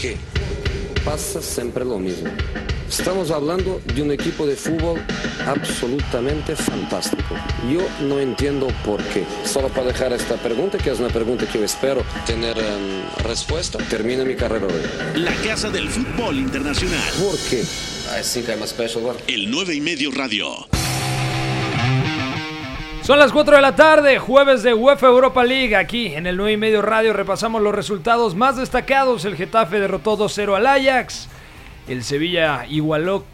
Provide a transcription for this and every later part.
qué? Pasa siempre lo mismo. Estamos hablando de un equipo de fútbol absolutamente fantástico. Yo no entiendo por qué. Solo para dejar esta pregunta, que es una pregunta que yo espero tener em, respuesta, termino mi carrera hoy. La Casa del Fútbol Internacional. ¿Por qué? I think I'm a special one. El 9 y medio radio. Son las 4 de la tarde, jueves de UEFA Europa League. Aquí en el 9 y medio radio repasamos los resultados más destacados. El Getafe derrotó 2-0 al Ajax. El Sevilla igualó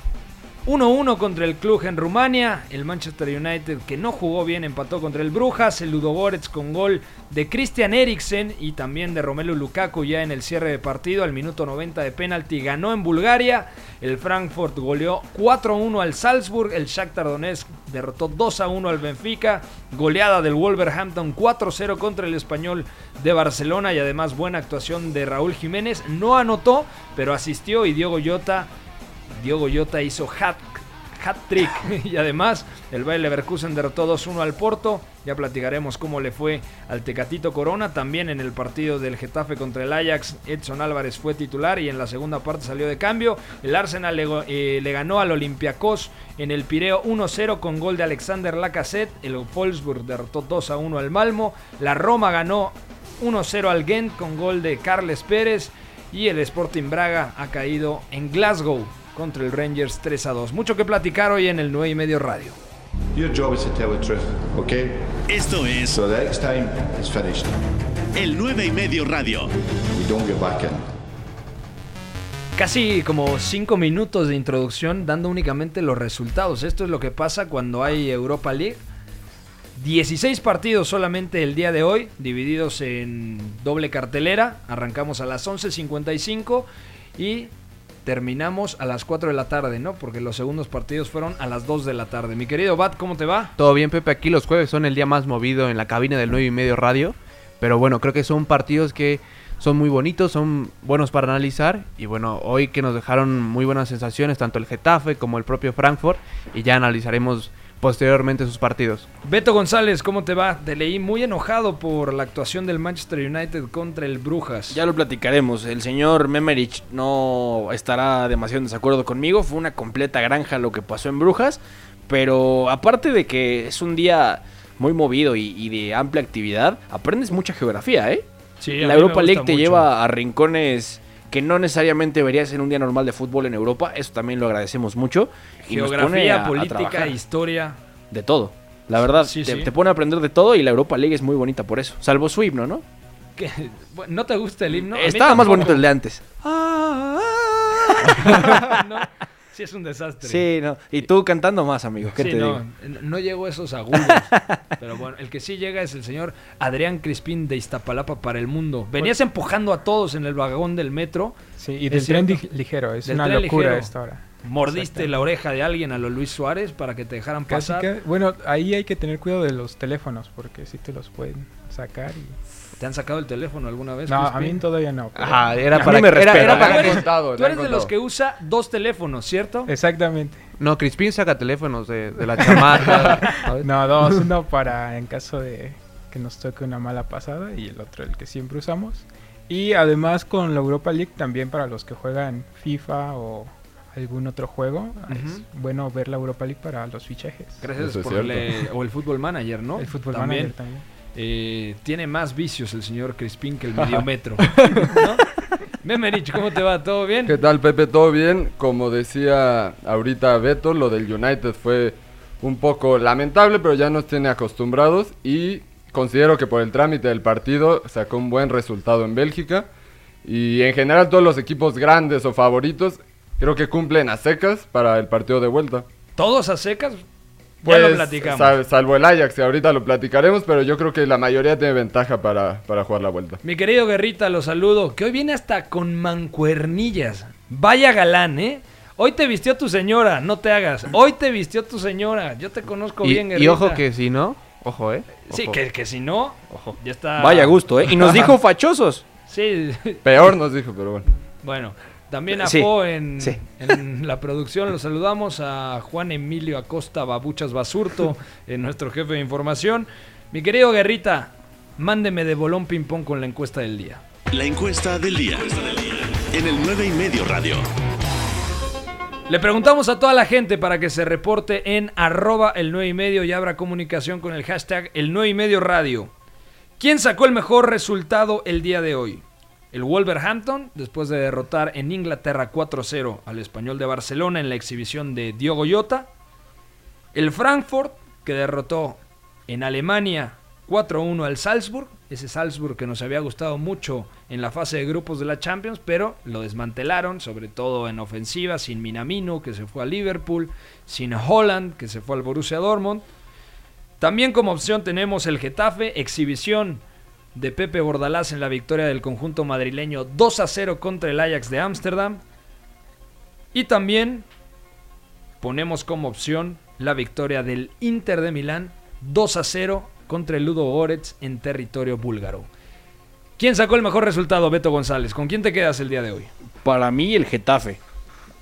1-1 contra el Cluj en Rumania. El Manchester United, que no jugó bien, empató contra el Brujas. El Ludogorets con gol de Christian Eriksen y también de Romelu Lukaku ya en el cierre de partido. Al minuto 90 de penalti ganó en Bulgaria. El Frankfurt goleó 4-1 al Salzburg. El Shakhtar Donetsk derrotó 2-1 al Benfica. Goleada del Wolverhampton 4-0 contra el Español de Barcelona. Y además buena actuación de Raúl Jiménez. No anotó, pero asistió y Diogo Jota Diogo Jota hizo hat, hat trick y además el Bayer Leverkusen derrotó 2-1 al Porto. Ya platicaremos cómo le fue al Tecatito Corona. También en el partido del Getafe contra el Ajax, Edson Álvarez fue titular y en la segunda parte salió de cambio. El Arsenal le, eh, ganó al Olympiacos en el Pireo 1-0 con gol de Alexander Lacazette. El Wolfsburg derrotó 2-1 al Malmo. La Roma ganó 1-0 al Ghent con gol de Carles Pérez. Y el Sporting Braga ha caído en Glasgow contra el Rangers 3 a 2. Mucho que platicar hoy en el 9 y medio radio. Your job is to tell the truth, okay? Esto es So the next time it's finished. el 9 y medio radio. We don't get back in. Casi como 5 minutos de introducción dando únicamente los resultados. Esto es lo que pasa cuando hay Europa League. 16 partidos solamente el día de hoy, divididos en doble cartelera. Arrancamos a las 11.55 y terminamos a las 4 de la tarde, ¿no? Porque los segundos partidos fueron a las 2 de la tarde. Mi querido Bat, ¿cómo te va? Todo bien, Pepe. Aquí los jueves son el día más movido en la cabina del 9 y medio radio. Pero bueno, creo que son partidos que son muy bonitos, son buenos para analizar. Y bueno, hoy que nos dejaron muy buenas sensaciones, tanto el Getafe como el propio Frankfurt. Y ya analizaremos posteriormente sus partidos. Beto González, ¿cómo te va? Te leí muy enojado por la actuación del Manchester United contra el Brujas. Ya lo platicaremos. El señor Memerich no estará demasiado en desacuerdo conmigo. Fue una completa granja lo que pasó en Brujas. Pero aparte de que es un día muy movido y, y de amplia actividad, aprendes mucha geografía, ¿eh? Sí, La Europa League te mucho. lleva a rincones que no necesariamente verías en un día normal de fútbol en Europa. Eso también lo agradecemos mucho. Y nos pone Geografía, a- política, historia. De todo. La verdad, Sí, te, sí. te pone a aprender de todo y la Europa League es muy bonita por eso. Salvo su himno, ¿no? ¿No te gusta el himno? Estaba más bonito el de antes. No, sí, es un desastre. Sí, no. Y tú cantando más, amigo. ¿Qué Sí, te no, digo? no llegó a esos agudos. Pero bueno, el que sí llega es el señor Adrián Crispín de Iztapalapa para el mundo. Venías empujando a todos en el vagón del metro. Sí, y Es del tren cierto. dig- ligero, es Del una tren locura ligero. esta hora. Mordiste la oreja de alguien a lo Luis Suárez para que te dejaran Casi pasar. que- bueno, ahí hay que tener cuidado de los teléfonos porque sí te los pueden sacar y... ¿Te han sacado el teléfono alguna vez? No, a Crispín? mí todavía no. pero- Ajá, era A mí para, me era, era Tú para eres- contado. Tú eres de los que usa dos teléfonos, ¿cierto? Exactamente. No, Crispín saca teléfonos de, de la chamaca. ¿sabes? No, dos, uno para en caso de que nos toque una mala pasada y el otro el que siempre usamos. Y además con la Europa League también para los que juegan FIFA o algún otro juego, es bueno ver la Europa League para los fichajes. Gracias Eso es por le- o el Fútbol Manager, ¿no? El fútbol También. manager también. Eh, tiene más vicios el señor Crispín que el mediometro. ¿no? Memerich, ¿cómo te va? ¿Todo bien? ¿Qué tal, Pepe? ¿Todo bien? Como decía ahorita Beto, lo del United fue un poco lamentable, pero ya nos tiene acostumbrados y considero que por el trámite del partido sacó un buen resultado en Bélgica y en general todos los equipos grandes o favoritos creo que cumplen a secas para el partido de vuelta. ¿Todos a secas? Ya lo Pues, platicamos. sal- salvo el Ajax, que ahorita lo platicaremos, pero yo creo que la mayoría tiene ventaja para, para jugar la vuelta. Mi querido Guerrita, lo saludo. Que hoy viene hasta con mancuernillas. Vaya galán, ¿eh? Hoy te vistió tu señora, no te hagas. Hoy te vistió tu señora. Yo te conozco Y, bien, y Guerrita. ojo que si no, ojo, eh. Sí, que, que si no, Ojo. ya está. Vaya gusto, ¿eh? Y nos dijo fachosos. Sí, Peor nos dijo, pero bueno. bueno. También a Sí, Fo en, sí. en la producción. Los saludamos a Juan Emilio Acosta Babuchas Basurto, en nuestro jefe de información. Mi querido Guerrita, mándeme de bolón ping pong con la encuesta del día. La encuesta del día. en el 9 y medio radio. Le preguntamos a toda la gente para que se reporte en arroba el 9 y medio y abra comunicación con el hashtag el 9 y medio radio. ¿Quién sacó el mejor resultado el día de hoy? El Wolverhampton, después de derrotar en Inglaterra 4-0 al español de Barcelona en la exhibición de Diogo Jota. El Frankfurt, que derrotó en Alemania 4-1 al Salzburg. Ese Salzburg que nos había gustado mucho en la fase de grupos de la Champions, pero lo desmantelaron, sobre todo en ofensiva, sin Minamino, que se fue a Liverpool, sin Holland, que se fue al Borussia Dortmund. También como opción tenemos el Getafe, exhibición de Pepe Bordalás en la victoria del conjunto madrileño 2 a 0 contra el Ajax de Ámsterdam. Y también ponemos como opción la victoria del Inter de Milán 2 a 0 contra el Ludo Goretz en territorio búlgaro. ¿Quién sacó el mejor resultado, Beto González? ¿Con quién te quedas el día de hoy? Para mí el Getafe.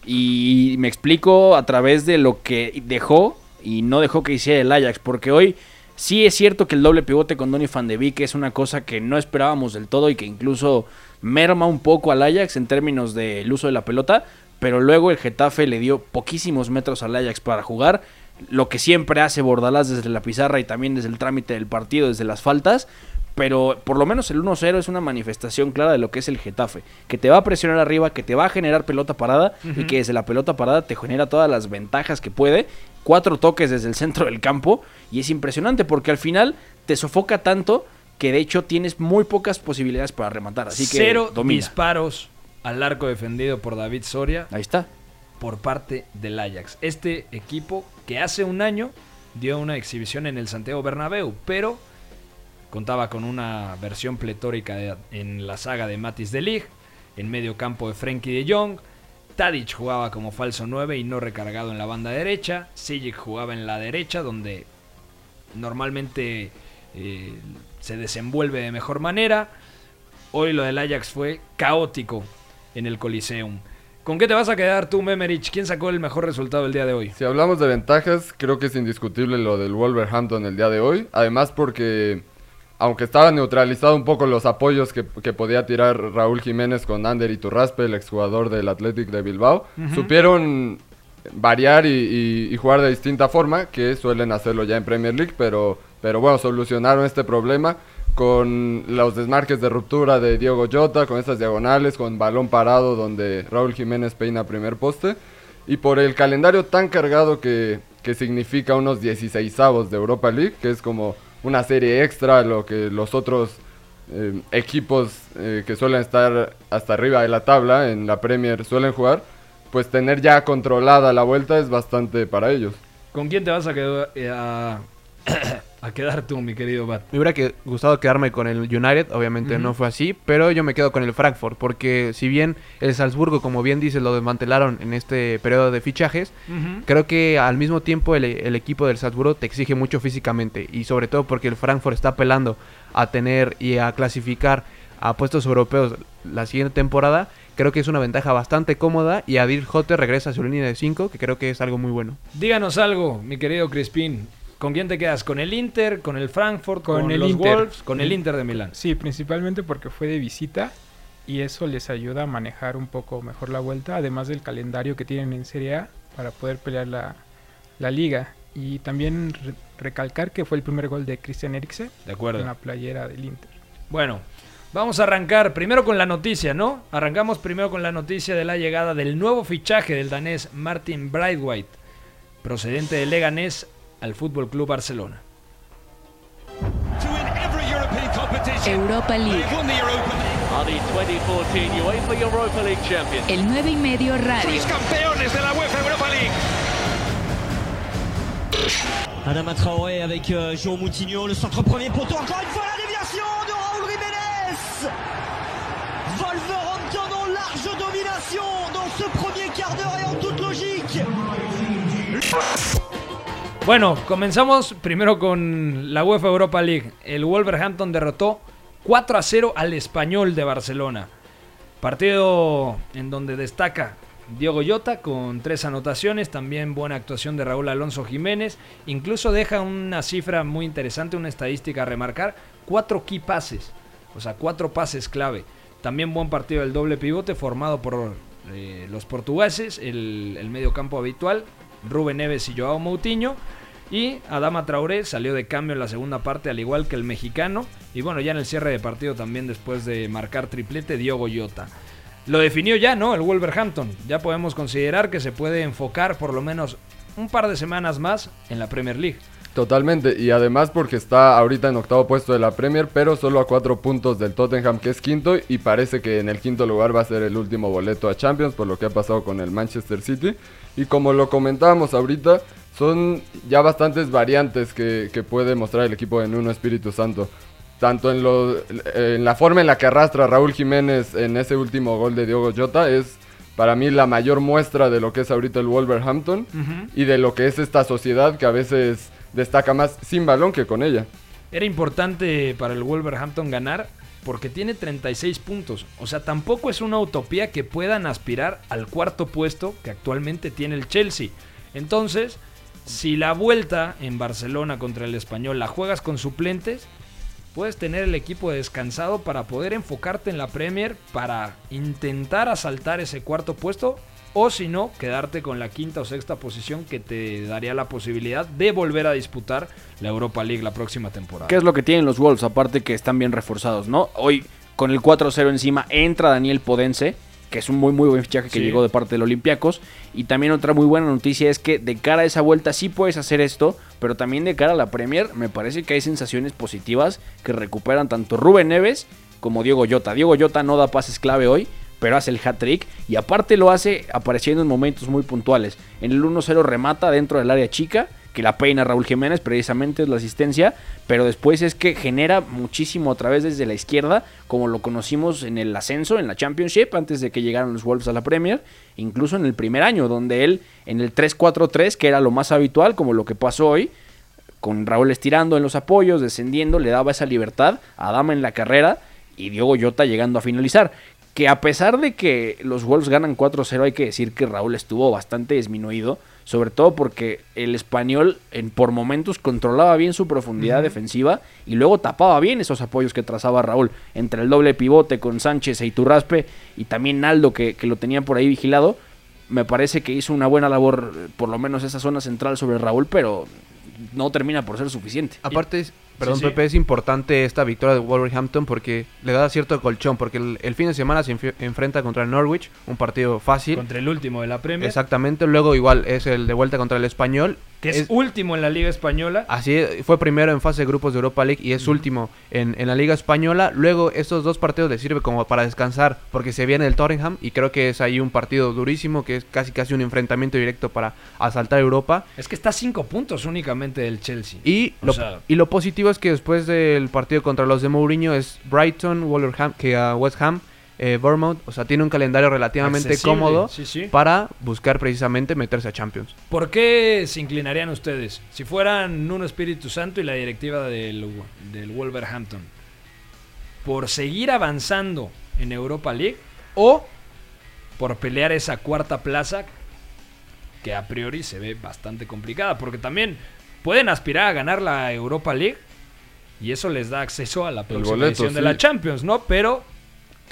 Y me explico a través de lo que dejó y no dejó que hiciera el Ajax. Porque hoy sí es cierto que el doble pivote con Donny van de Beek es una cosa que no esperábamos del todo y que incluso merma un poco al Ajax en términos del uso de la pelota. Pero luego el Getafe le dio poquísimos metros al Ajax para jugar lo que siempre hace Bordalás desde la pizarra y también desde el trámite del partido, desde las faltas. Pero por lo menos el 1-0 es una manifestación clara de lo que es el Getafe. Que te va a presionar arriba, que te va a generar pelota parada y que desde la pelota parada te genera todas las ventajas que puede. Cuatro toques desde el centro del campo y es impresionante porque al final te sofoca tanto que de hecho tienes muy pocas posibilidades para rematar. Así que Cero domina. disparos al arco defendido por David Soria Ahí está. por parte del Ajax. Este equipo que hace un año dio una exhibición en el Santiago Bernabéu, pero contaba con una versión pletórica de- en la saga de Matis de Ligt, en medio campo de Frenkie de Jong, Tadic jugaba como falso 9 y no recargado en la banda derecha, Sijic jugaba en la derecha donde normalmente eh, se desenvuelve de mejor manera. Hoy lo del Ajax fue caótico en el Coliseum. ¿Con qué te vas a quedar tú, Memerich? ¿Quién sacó el mejor resultado el día de hoy? Si hablamos de ventajas, creo que es indiscutible lo del Wolverhampton el día de hoy. Además porque, aunque estaba neutralizado un poco los apoyos que, que podía tirar Raúl Jiménez con Ander Iturraspe, el exjugador del Athletic de Bilbao, supieron variar y, y- y jugar de distinta forma, que suelen hacerlo ya en Premier League, pero, pero bueno, solucionaron este problema con los desmarques de ruptura de Diego Jota, con estas diagonales, con balón parado donde Raúl Jiménez peina primer poste. Y por el calendario tan cargado que, que significa unos 16 avos de Europa League, que es como una serie extra lo que los otros eh, equipos eh, que suelen estar hasta arriba de la tabla en la Premier suelen jugar, pues tener ya controlada la vuelta es bastante para ellos. ¿Con quién te vas a quedar, eh, a, a quedar tú, mi querido Bat? Me hubiera que- gustado quedarme con el United, obviamente no fue así, pero yo me quedo con el Frankfurt, porque si bien el Salzburgo, como bien dices, lo desmantelaron en este periodo de fichajes, creo que al mismo tiempo el, el equipo del Salzburgo te exige mucho físicamente, y sobre todo porque el Frankfurt está apelando a tener y a clasificar a puestos europeos la siguiente temporada, creo que es una ventaja bastante cómoda, y Adil Hotter regresa a su línea de 5, que creo que es algo muy bueno. Díganos algo, mi querido Crispín. ¿Con quién te quedas? ¿Con el Inter? ¿Con el Frankfurt? ¿Con, Con el los Inter. Wolves? ¿Con el Inter de Milán? Sí, principalmente porque fue de visita y eso les ayuda a manejar un poco mejor la vuelta, además del calendario que tienen en Serie A para poder pelear la, la liga. Y también re- recalcar que fue el primer gol de Christian Eriksen De acuerdo. en la playera del Inter. Bueno, vamos a arrancar primero con la noticia, ¿no? Arrancamos primero con la noticia de la llegada del nuevo fichaje del danés Martin Braithwaite, procedente de Leganés al Fútbol Club Barcelona. Europa League. Are the 2014 UEFA Europa League champions. El 9 y medio radio. campeones de la UEFA Europa League. Adama Traoré avec euh, João Moutinho, le centre premier poteau, encore une fois la déviation de Raúl Jiménez Wolverhampton en large domination dans ce premier quart d'heure et en toute logique Bueno, comenzamos primero con la UEFA Europa League. El Wolverhampton derrotó 4 a 0 al Español de Barcelona. Partido en donde destaca Diogo Jota con tres anotaciones, también buena actuación de Raúl Alonso Jiménez. Incluso deja una cifra muy interesante, una estadística a remarcar: cuatro key passes, o sea, cuatro pases clave. También buen partido del doble pivote formado por eh, los portugueses, el, el medio campo habitual, Rubén Neves y Joao Moutinho. Y Adama Traoré salió de cambio en la segunda parte, al igual que el mexicano. Y bueno, ya en el cierre de partido también después de marcar triplete, Diogo Jota. Lo definió ya, ¿no? El Wolverhampton. Ya podemos considerar que se puede enfocar por lo menos un par de semanas más en la Premier League. Totalmente, y además porque está ahorita en octavo puesto de la Premier, pero solo a cuatro puntos del Tottenham, que es quinto, y parece que en el quinto lugar va a ser el último boleto a Champions, por lo que ha pasado con el Manchester City. Y como lo comentábamos ahorita, son ya bastantes variantes que, que puede mostrar el equipo de Nuno Espíritu Santo. Tanto en, lo, en la forma en la que arrastra Raúl Jiménez en ese último gol de Diogo Jota, es para mí la mayor muestra de lo que es ahorita el Wolverhampton y de lo que es esta sociedad que a veces destaca más sin balón que con ella. Era importante para el Wolverhampton ganar porque tiene 36 puntos. O sea, tampoco es una utopía que puedan aspirar al cuarto puesto que actualmente tiene el Chelsea. Entonces, si la vuelta en Barcelona contra el español la juegas con suplentes, puedes tener el equipo descansado para poder enfocarte en la Premier para intentar asaltar ese cuarto puesto o si no, quedarte con la quinta o sexta posición que te daría la posibilidad de volver a disputar la Europa League la próxima temporada. ¿Qué es lo que tienen los Wolves? Aparte que están bien reforzados, ¿no? Hoy con el 4-0 encima entra Daniel Podense, que es un muy muy buen fichaje que Sí. llegó de parte del Olympiacos. Y también otra muy buena noticia es que de cara a esa vuelta sí puedes hacer esto, pero también de cara a la Premier me parece que hay sensaciones positivas que recuperan tanto Rubén Neves como Diego Jota. Diego Jota no da pases clave hoy, pero hace el hat-trick y aparte lo hace apareciendo en momentos muy puntuales. En el 1-0 remata dentro del área chica, que la peina Raúl Jiménez, precisamente es la asistencia, pero después es que genera muchísimo a través desde la izquierda, como lo conocimos en el ascenso, en la Championship, antes de que llegaran los Wolves a la Premier, incluso en el primer año, donde él en el 3-4-3, que era lo más habitual, como lo que pasó hoy, con Raúl estirando en los apoyos, descendiendo, le daba esa libertad a Dama en la carrera y Diogo Jota llegando a finalizar. Que a pesar de que los Wolves ganan 4-0, hay que decir que Raúl estuvo bastante disminuido, sobre todo porque el español en, por momentos controlaba bien su profundidad defensiva y luego tapaba bien esos apoyos que trazaba Raúl entre el doble pivote con Sánchez e Iturraspe y también Naldo que, que lo tenía por ahí vigilado. Me parece que hizo una buena labor, eh, por lo menos esa zona central sobre Raúl, pero no termina por ser suficiente. Aparte, perdón, sí. Pepe, es importante esta victoria de Wolverhampton porque le da cierto colchón, porque el, el fin de semana se enfrenta contra el Norwich, un partido fácil. Contra el último de la Premier. Exactamente, luego igual es el de vuelta contra el Español. Que es, último en la Liga Española. Así es, fue primero en fase de grupos de Europa League y es último en, en la Liga Española. Luego estos dos partidos le sirve como para descansar porque se viene el Tottenham y creo que es ahí un partido durísimo que es casi casi un enfrentamiento directo para asaltar Europa. Es que está a cinco puntos únicamente del Chelsea. Y O lo, sea- y lo positivo es que después del partido contra los de Mourinho es Brighton, Wolverhampton, que a West Ham, eh, Bournemouth, o sea, tiene un calendario relativamente Accesible, cómodo sí, sí. para buscar precisamente meterse a Champions. ¿Por qué se inclinarían ustedes? Si fueran Nuno Espíritu Santo y la directiva del, del Wolverhampton. ¿Por seguir avanzando en Europa League? ¿O por pelear esa cuarta plaza que a priori se ve bastante complicada? Porque también pueden aspirar a ganar la Europa League y eso les da acceso a la próxima boleto, edición de la Champions, ¿no? Pero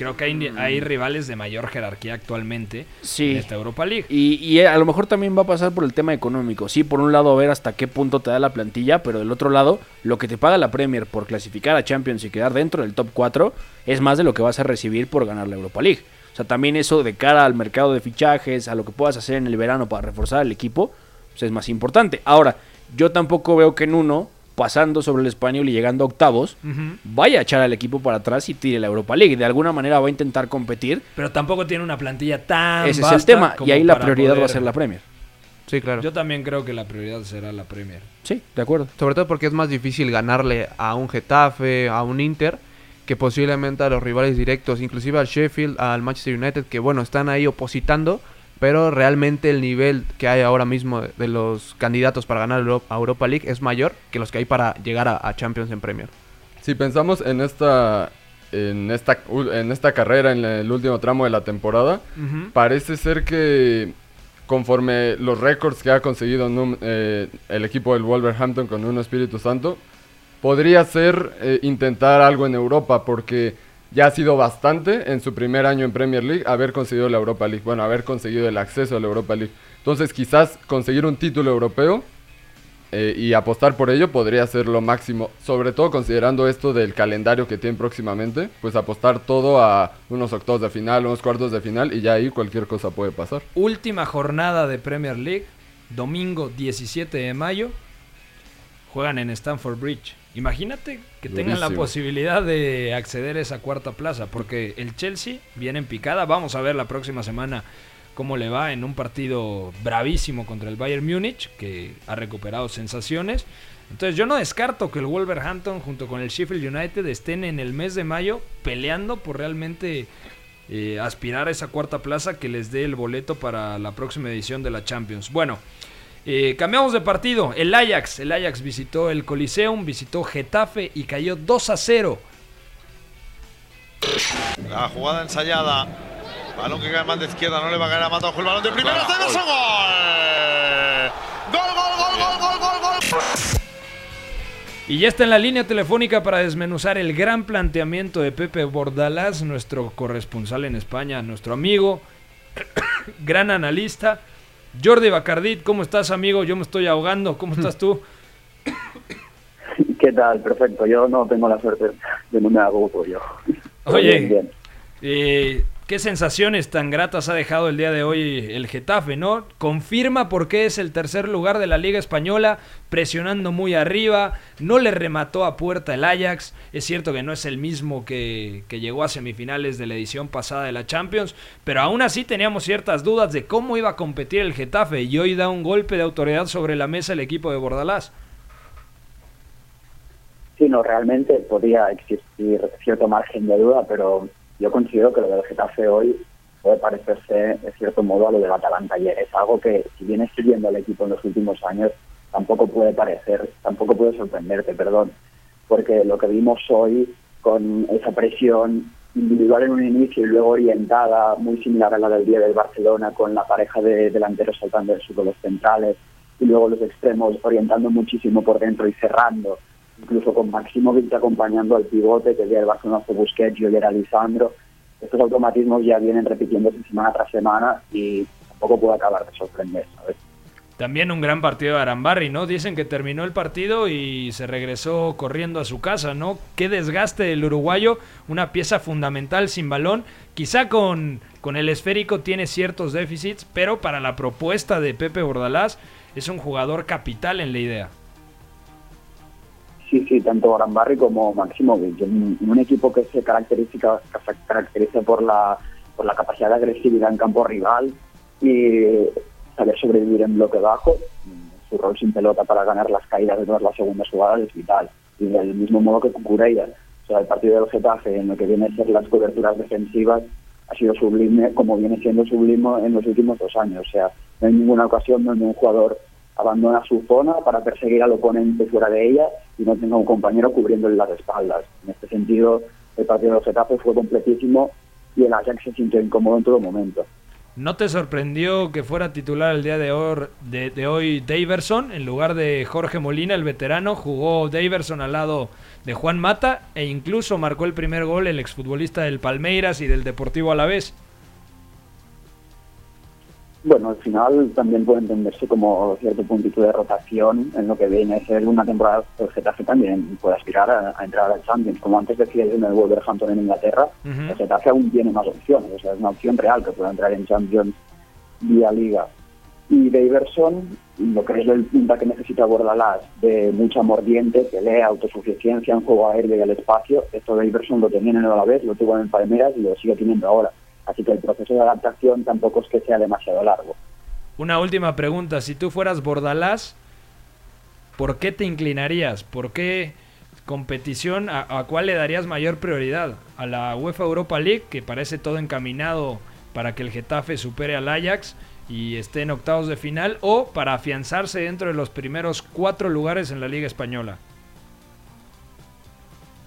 creo que hay, hay rivales de mayor jerarquía actualmente Sí. en esta Europa League. Y, y a lo mejor también va a pasar por el tema económico. Sí, por un lado, a ver hasta qué punto te da la plantilla, pero del otro lado, lo que te paga la Premier por clasificar a Champions y quedar dentro del top 4 es más de lo que vas a recibir por ganar la Europa League. O sea, también eso de cara al mercado de fichajes, a lo que puedas hacer en el verano para reforzar el equipo, pues es más importante. Ahora, yo tampoco veo que en uno, pasando sobre el español y llegando a octavos, vaya a echar al equipo para atrás y tire la Europa League. De alguna manera va a intentar competir. Pero tampoco tiene una plantilla tan Ese es el tema. Y ahí la prioridad va a ser la Premier. Sí, claro. Yo también creo que la prioridad será la Premier. Sí, de acuerdo. Sobre todo porque es más difícil ganarle a un Getafe, a un Inter, que posiblemente a los rivales directos, inclusive al Sheffield, al Manchester United, que bueno, están ahí opositando, pero realmente el nivel que hay ahora mismo de, los candidatos para ganar a Europa League es mayor que los que hay para llegar a, a Champions en Premier. Si pensamos en esta, en esta, en esta carrera, en el último tramo de la temporada, parece ser que conforme los récords que ha conseguido eh, el equipo del Wolverhampton con un Espíritu Santo, podría ser eh, intentar algo en Europa, porque ya ha sido bastante en su primer año en Premier League haber conseguido la Europa League, bueno, haber conseguido el acceso a la Europa League. Entonces quizás conseguir un título europeo eh, y apostar por ello podría ser lo máximo, sobre todo considerando esto del calendario que tienen próximamente, pues apostar todo a unos octavos de final, unos cuartos de final y ya ahí cualquier cosa puede pasar. Última jornada de Premier League, domingo 17 de mayo, juegan en Stamford Bridge. Imagínate que tengan la posibilidad de acceder a esa cuarta plaza, porque el Chelsea viene en picada. Vamos a ver la próxima semana cómo le va en un partido bravísimo contra el Bayern Múnich, que ha recuperado sensaciones. Entonces yo no descarto que el Wolverhampton junto con el Sheffield United estén en el mes de mayo peleando por realmente eh, aspirar a esa cuarta plaza que les dé el boleto para la próxima edición de la Champions. Bueno, eh, cambiamos de partido. El Ajax, el Ajax visitó el Coliseum, visitó Getafe y cayó 2 a 0. La jugada ensayada. Balón que cae más de izquierda, no le va a caer a Matajo el balón de primera. ¡Gol! ¡Gol, gol, gol, gol, gol, gol, gol! Y ya está en la línea telefónica para desmenuzar el gran planteamiento de Pepe Bordalás, nuestro corresponsal en España, nuestro amigo, gran analista. Jordi Bacardit, ¿cómo estás, amigo? Yo me estoy ahogando. ¿Cómo estás tú? ¿Qué tal? Perfecto. Yo no tengo la suerte de no me hago yo. Oye, Bien, bien. eh, ¿qué sensaciones tan gratas ha dejado el día de hoy el Getafe, no? Confirma por qué es el tercer lugar de la Liga Española, presionando muy arriba, no le remató a puerta el Ajax, es cierto que no es el mismo que, que llegó a semifinales de la edición pasada de la Champions, pero aún así teníamos ciertas dudas de cómo iba a competir el Getafe y hoy da un golpe de autoridad sobre la mesa el equipo de Bordalás. Sí, no, realmente podría existir cierto margen de duda, pero yo considero que lo del Getafe hoy puede parecerse, de cierto modo, a lo del Atalanta ayer. Es algo que, si vienes siguiendo al equipo en los últimos años, tampoco puede parecer, tampoco puede sorprenderte, perdón, porque lo que vimos hoy con esa presión individual en un inicio y luego orientada, muy similar a la del día del Barcelona, con la pareja de delanteros saltando de los centrales y luego los extremos orientando muchísimo por dentro y cerrando, incluso con Maximovic acompañando al pivote, que el día del Barcelona fue Busquets y hoy era Lisandro. Estos automatismos ya vienen repitiéndose semana tras semana y tampoco puede acabar de sorprender, ¿sabes? También un gran partido de Arambarri, ¿no? Dicen que terminó el partido y se regresó corriendo a su casa, ¿no? Qué desgaste del uruguayo, una pieza fundamental sin balón. Quizá con, con el esférico tiene ciertos déficits, pero para la propuesta de Pepe Bordalás es un jugador capital en la idea. Sí, sí, tanto Arambarri como. En, en un equipo que se caracteriza, caracteriza por la, por la capacidad de agresividad en campo rival y saber sobrevivir en bloque bajo, su rol sin pelota para ganar las caídas de todas las segundas jugadas es vital. Y del mismo modo que Cucurella. O sea, el partido del Getafe en lo que viene a ser las coberturas defensivas ha sido sublime, como viene siendo sublime en los últimos dos años. O sea, no hay ninguna ocasión donde un jugador abandona su zona para perseguir al oponente fuera de ella y no tenga un compañero cubriéndole las espaldas. En este sentido, el partido del Getafe fue completísimo y el Ajax se sintió incómodo en todo momento. ¿No te sorprendió que fuera titular el día de, or- de, de hoy Daverson en lugar de Jorge Molina, el veterano? Jugó Daverson al lado de Juan Mata e incluso marcó el primer gol el exfutbolista del Palmeiras y del Deportivo Alavés. Bueno, al final también puede entenderse como cierto puntito de rotación en lo que viene a ser una temporada el Getafe también puede aspirar a, a entrar al Champions. Como antes decía en el Wolverhampton en Inglaterra, el Getafe aún tiene más opciones, o sea, es una opción real que pueda entrar en Champions vía Liga. Y Daverson, lo que es el punta que necesita Bordalás, de mucha mordiente, pelea, autosuficiencia en juego aéreo y al espacio, esto Daverson lo tenía en el Alavés, lo tuvo en el Palmeiras y lo sigue teniendo ahora. Así que el proceso de adaptación tampoco es que sea demasiado largo. Una última pregunta, si tú fueras Bordalás, ¿por qué te inclinarías? ¿Por qué competición a, a cuál le darías mayor prioridad? ¿A la UEFA Europa League, que parece todo encaminado para que el Getafe supere al Ajax y esté en octavos de final, o para afianzarse dentro de los primeros cuatro lugares en la Liga Española?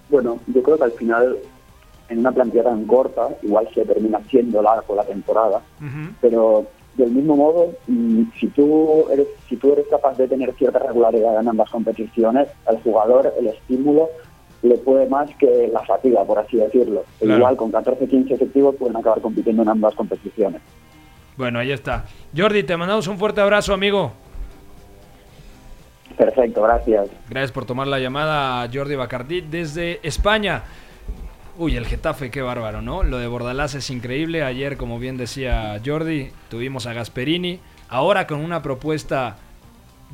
Bueno, yo creo que al final, en una plantilla tan corta, igual se termina siendo largo la temporada, pero del mismo modo, mm, si tú eres si tú eres capaz de tener cierta regularidad en ambas competiciones, el jugador, el estímulo le puede más que la fatiga, por así decirlo. E Claro. Igual con 14-15 efectivos pueden acabar compitiendo en ambas competiciones. Bueno, ahí está. Jordi, te mandamos un fuerte abrazo, amigo. Perfecto, gracias. Gracias por tomar la llamada, Jordi Bacardí, desde España. Uy, el Getafe, qué bárbaro, ¿no? Lo de Bordalás es increíble. Ayer, como bien decía Jordi, tuvimos a Gasperini. Ahora con una propuesta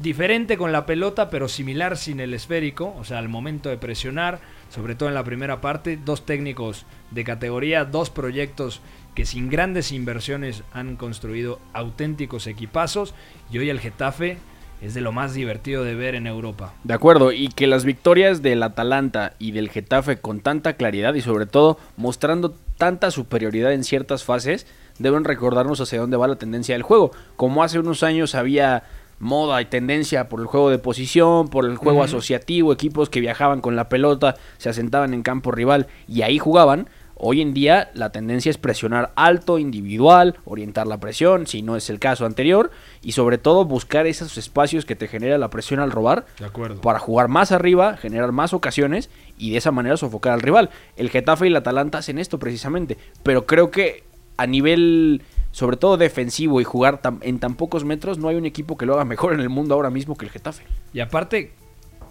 diferente con la pelota, pero similar sin el esférico. O sea, al momento de presionar, sobre todo en la primera parte, dos técnicos de categoría, dos proyectos que sin grandes inversiones han construido auténticos equipazos. Y hoy el Getafe es de lo más divertido de ver en Europa. De acuerdo, y que las victorias del Atalanta y del Getafe con tanta claridad y sobre todo mostrando tanta superioridad en ciertas fases, deben recordarnos hacia dónde va la tendencia del juego. Como hace unos años había moda y tendencia por el juego de posición, por el juego asociativo, equipos que viajaban con la pelota, se asentaban en campo rival y ahí jugaban. Hoy en día la tendencia es presionar alto, individual, orientar la presión, si no es el caso anterior, y sobre todo buscar esos espacios que te genera la presión al robar De acuerdo. para jugar más arriba, generar más ocasiones y de esa manera sofocar al rival. El Getafe y el Atalanta hacen esto precisamente, pero creo que a nivel sobre todo defensivo y jugar tan- en tan pocos metros no hay un equipo que lo haga mejor en el mundo ahora mismo que el Getafe. Y aparte,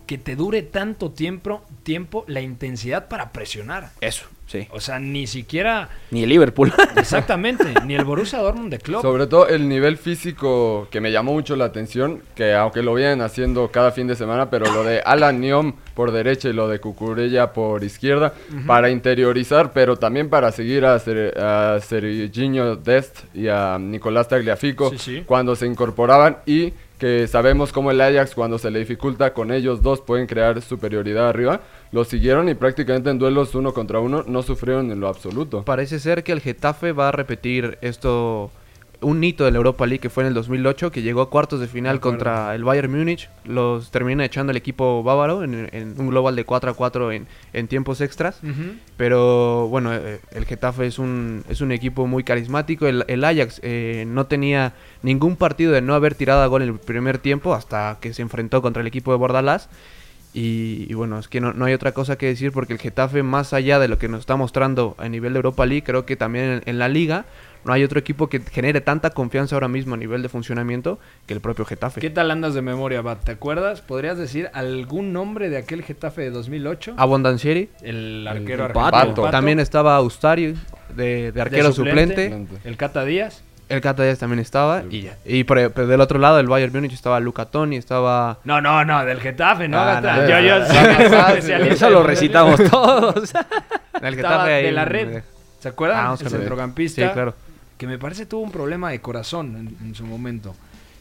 que te dure tanto tiempo, tiempo la intensidad para presionar. Eso, sí. O sea, ni siquiera... Ni el Liverpool. Exactamente, ni el Borussia Dortmund de Klopp. Sobre todo el nivel físico que me llamó mucho la atención, que aunque lo vienen haciendo cada fin de semana, pero lo de Alan Niom por derecha y lo de Cucurella por izquierda, para interiorizar, pero también para seguir a, Ser, a Serginho Dest y a Nicolás Tagliafico Sí, sí. cuando se incorporaban y que sabemos cómo el Ajax cuando se le dificulta con ellos dos pueden crear superioridad arriba, lo siguieron y prácticamente en duelos uno contra uno no sufrieron en lo absoluto. Parece ser que el Getafe va a repetir esto, un hito de la Europa League que fue en el 2008, que llegó a cuartos de final De contra el Bayern Múnich. Los termina echando el equipo bávaro en, en un global de 4 a 4 en, en tiempos extras. Pero bueno, eh, el Getafe es un, es un equipo muy carismático. El, el Ajax eh, no tenía ningún partido de no haber tirado a gol en el primer tiempo hasta que se enfrentó contra el equipo de Bordalás. Y, y bueno, es que no, no hay otra cosa que decir porque el Getafe, más allá de lo que nos está mostrando a nivel de Europa League, creo que también en, en la liga no hay otro equipo que genere tanta confianza ahora mismo a nivel de funcionamiento que el propio Getafe. ¿Qué tal andas de memoria, Bat? ¿Te acuerdas? ¿Podrías decir algún nombre de aquel Getafe de 2008? Abondancieri. El arquero El Pato. Pato. También estaba Ustari de, de arquero suplente. El Cata Díaz. El Cata Díaz también estaba. Y, ya. y por, pero del otro lado, del Bayern Múnich, estaba Luca Toni, estaba... No, no, no, del Getafe, no. Ah, no, yo, yo soy el Eso lo recitamos todos. El Estaba Getafe ahí de la en- red. ¿Se acuerdan? Ah, el centrocampista. sí, claro. Que me parece tuvo un problema de corazón en, en su momento.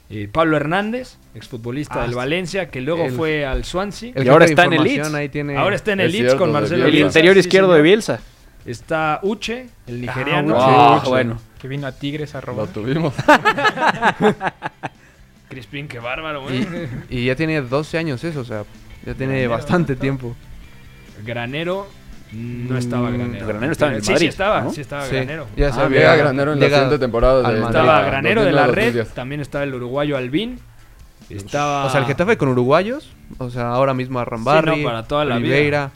Eh, Pablo Hernández, exfutbolista Ah, del. Valencia, que luego El- fue al Swansea. el Y ahora está en el Leeds. ahí tiene- Ahora está en el Leeds cierto, con Marcelo Bielsa. El interior izquierdo de Bielsa. Está Uche, el nigeriano. Uche. Ah, Uche, bueno. Que vino a Tigres a Lo robar. tuvimos. Crispín, qué bárbaro, güey. Y, y ya tiene 12 años eso, o sea, ya tiene Granero, bastante ¿no? tiempo. Granero no estaba Mm, Granero. Granero estaba en el sí, Madrid, Sí, estaba, ¿no? sí estaba Sí, Granero. ya se Ah, Granero en la siguiente temporada de. Estaba Granero de la Red, 2009-2010. también estaba el uruguayo Albín. Estaba O sea, el Getafe con uruguayos, o sea, ahora mismo a Rambarri, Sí, no, para toda la vida.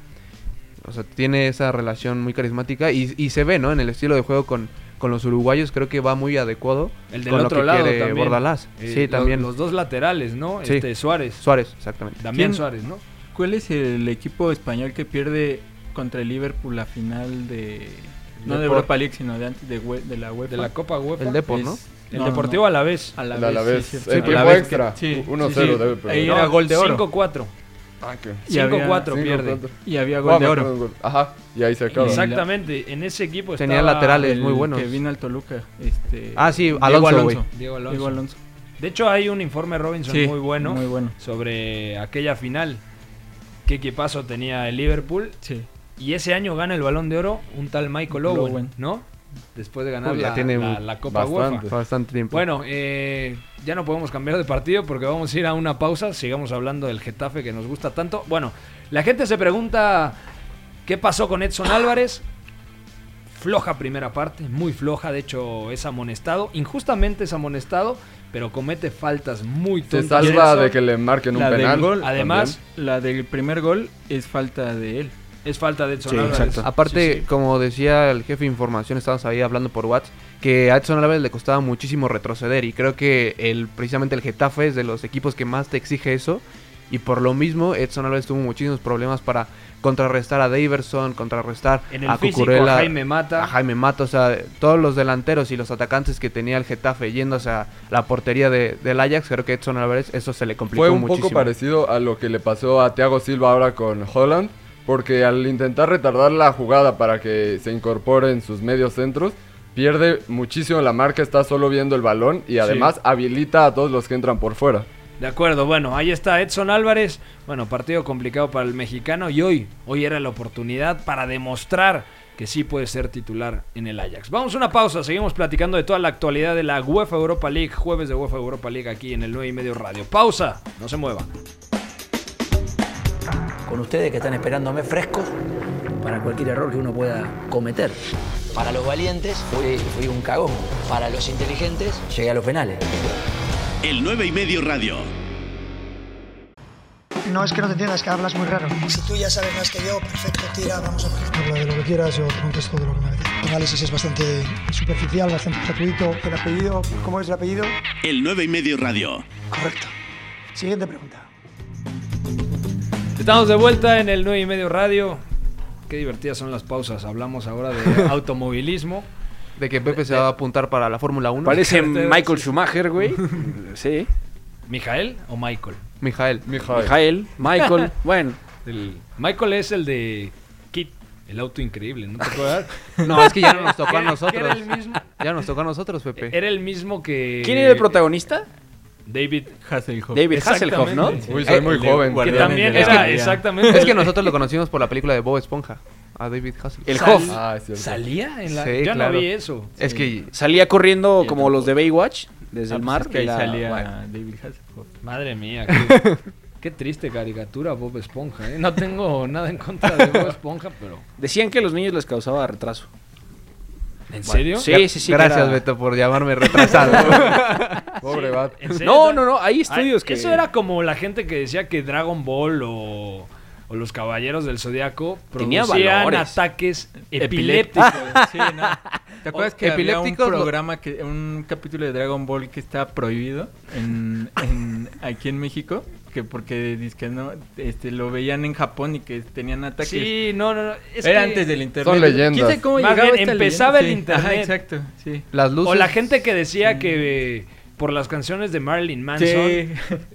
O sea, tiene esa relación muy carismática y, y se ve, ¿no? En el estilo de juego con, con los uruguayos creo que va muy adecuado El del con otro lo que lado quiere también. Bordalás. Eh, sí, los- también. Los, dos laterales, ¿no? Sí. Este Suárez. Suárez, exactamente. Damián. Suárez, ¿no? ¿Cuál es el equipo español que pierde contra el Liverpool la final de... No de. Europa League, sino de antes de, we- de la UEFA? De la Copa UEFA. El Depor, Es- ¿no? El no, Deportivo no. a la vez. A la El Alavés. sí, sí, En sí, tiempo extra. que- sí, 1-0 sí, sí. debe perder. Ahí No, era gol de oro. 5-4. Ah, que- Y había- 5-4 cinco, pierde. cuatro. Y había Ah, gol de oro. gol. Ajá, y ahí se acaba. Exactamente. En ese equipo Tenía estaba laterales muy buenos. Que vino al Toluca. Este, Ah, sí, Diego Alonso. Diego Alonso. Diego Alonso. De hecho, hay un informe Robinson Sí, muy bueno muy bueno. sobre aquella final. ¿Qué equipazo tenía el Liverpool? Sí. Y ese año gana el balón de oro un tal Michael Owen, Owen. ¿no? Después de ganar Uy, la, tiene la- la Copa bastante. UEFA. Bastante tiempo. Bueno, eh, ya no podemos cambiar de partido porque vamos a ir a una pausa. Sigamos hablando del Getafe que nos gusta tanto. Bueno, la gente se pregunta qué pasó con Edson Álvarez. Floja primera parte, muy floja. De hecho, es amonestado. Injustamente es amonestado, pero comete faltas muy Se tontas. salva Edson. de que le marquen un La del penal. gol, Además, La del primer gol es falta de él. Es falta de Edson Sí, Álvarez. exacto. Aparte, Sí, sí. como decía el jefe de información, estábamos ahí hablando por WhatsApp, que a Edson Álvarez le costaba muchísimo retroceder y creo que el, precisamente el Getafe es de los equipos que más te exige eso y por lo mismo Edson Álvarez tuvo muchísimos problemas para contrarrestar a Daverson, contrarrestar En el a físico, Cucurella, a Jaime Mata. a Jaime Mata, o sea, todos los delanteros y los atacantes que tenía el Getafe yéndose a la portería de, del Ajax, creo que Edson Álvarez eso se le complicó Fue un muchísimo. poco parecido a lo que le pasó a Thiago Silva ahora con Holland, porque al intentar retardar la jugada para que se incorpore en sus medios centros, pierde muchísimo la marca, está solo viendo el balón y además habilita a todos los que entran por fuera. De acuerdo, bueno, ahí está Edson Álvarez. Bueno, partido complicado para el mexicano y hoy, hoy era la oportunidad para demostrar que sí puede ser titular en el Ajax. Vamos a una pausa, seguimos platicando de toda la actualidad de la UEFA Europa League, jueves de UEFA Europa League aquí en el 9 y medio radio. Pausa, no se muevan. Con ustedes que están esperándome frescos para cualquier error que uno pueda cometer. Para los valientes fui, fui un cagón. Para los inteligentes llegué a los penales. El 9 y medio radio. No es que no te entiendas, que hablas muy raro. Si tú ya sabes más que yo, perfecto, tira, vamos a ver. Habla de lo que quieras, yo contesto de lo que me apetece. El análisis es bastante superficial, bastante gratuito. ¿El apellido? ¿Cómo es el apellido? El 9 y medio radio. Correcto. Siguiente pregunta. Estamos de vuelta en el 9 y medio radio. Qué divertidas son las pausas. Hablamos ahora de automovilismo. De que Pepe se va a apuntar para la Fórmula 1. Parece Michael Schumacher, güey. Sí. ¿Mijael o Michael? Mijael. Mijael, Michael, bueno. El- Michael es el de Kit, el auto increíble, ¿no te acuerdas? No, es que ya no nos tocó a nosotros. Era el mismo, Ya nos tocó a nosotros, Pepe. era el mismo que... ¿Quién era el protagonista? David Hasselhoff. David Hasselhoff, ¿no? Uy, soy muy El de joven. Que también la era Galaxia. exactamente... Es que nosotros lo conocimos por la película de Bob Esponja. A David Hasselhoff. El Sal- Hoff. Ah, es. ¿Salía en la...? Sí, Yo claro. no vi eso. Es que Salía corriendo como los de Baywatch desde Ah, el pues mar. es que ahí la- salía bueno. David Hasselhoff. Madre mía, qué, qué triste caricatura Bob Esponja. ¿eh? No tengo nada en contra de Bob Esponja, pero... Decían que a los niños les causaba retraso. ¿En serio? Sí, sí, sí. Gracias, era- Beto, por llamarme retrasado. Pobre Bat. ¿En serio? No, no, no, hay estudios Ah, que... Eso era como la gente que decía que Dragon Ball o, o los Caballeros del Zodiaco producían valores. ataques epilépticos. Sí, ¿no? ¿Te acuerdas que había un programa, que, un capítulo de Dragon Ball que estaba prohibido en, en- aquí en México? Que porque que no, este, lo veían en Japón y que tenían ataques. Sí, no, no, no. Es Era que- antes del internet. Son leyendas. ¿Quién sabe cómo Más llegaba bien, esta empezaba leyenda? el Sí. Ajá, internet. exacto, sí. Las luces. O la gente que decía que eh, por las canciones de Marilyn Manson Sí.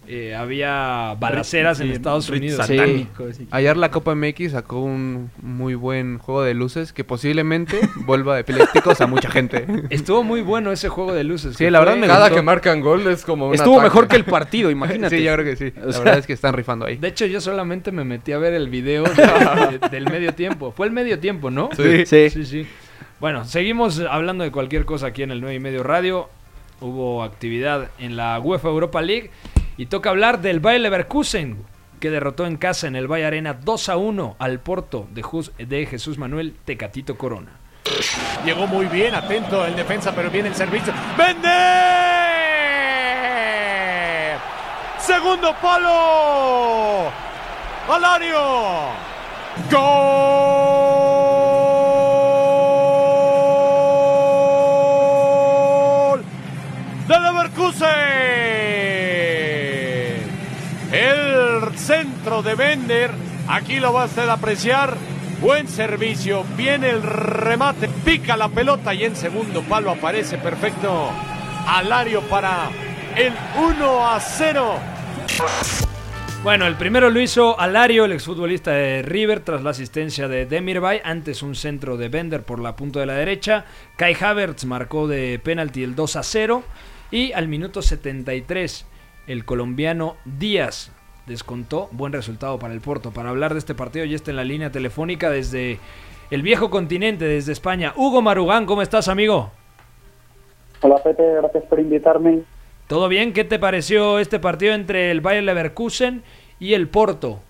eh, había balaceras en Sí, Estados Unidos. Sí. satánicos y- Ayer la Copa MX sacó un muy buen juego de luces que posiblemente vuelva epilépticos a mucha gente. Estuvo muy bueno ese juego de luces. Sí, la verdad me Cada gustó. que marcan gol es como un Estuvo ataque. mejor que el partido, imagínate. Sí, yo creo que sí. O La sea- verdad es que están rifando ahí. De hecho, yo solamente me metí a ver el video de- de- del medio tiempo. Fue el medio tiempo, ¿no? Sí. Sí. sí, sí. Bueno, seguimos hablando de cualquier cosa aquí en el 9 y medio radio. Hubo actividad en la UEFA Europa League y toca hablar del Bayer Leverkusen que derrotó en casa en el Valle Arena 2 a 1 al Porto de, Jesús Manuel Tecatito Corona. Llegó muy bien, atento el defensa, pero viene el servicio. ¡Vende! Segundo palo. Alario. Gol Aquí lo va a usted apreciar. Buen servicio. Viene el remate. Pica la pelota y en segundo palo aparece perfecto. Alario para el 1 a 0. Bueno, el primero lo hizo Alario, el exfutbolista de River, tras la asistencia de Demirbay. Antes un centro de Bender por la punta de la derecha. Kai Havertz marcó de penalti el 2 a 0. Y al minuto 73, el colombiano Díaz descontó. Buen resultado para el Porto. Para hablar de este partido, ya está en la línea telefónica desde el viejo continente, desde España. Hugo Marugán, ¿cómo estás, amigo? Hola Pepe, gracias por invitarme. ¿Todo bien? ¿Qué te pareció este partido entre el Bayer Leverkusen y el Porto?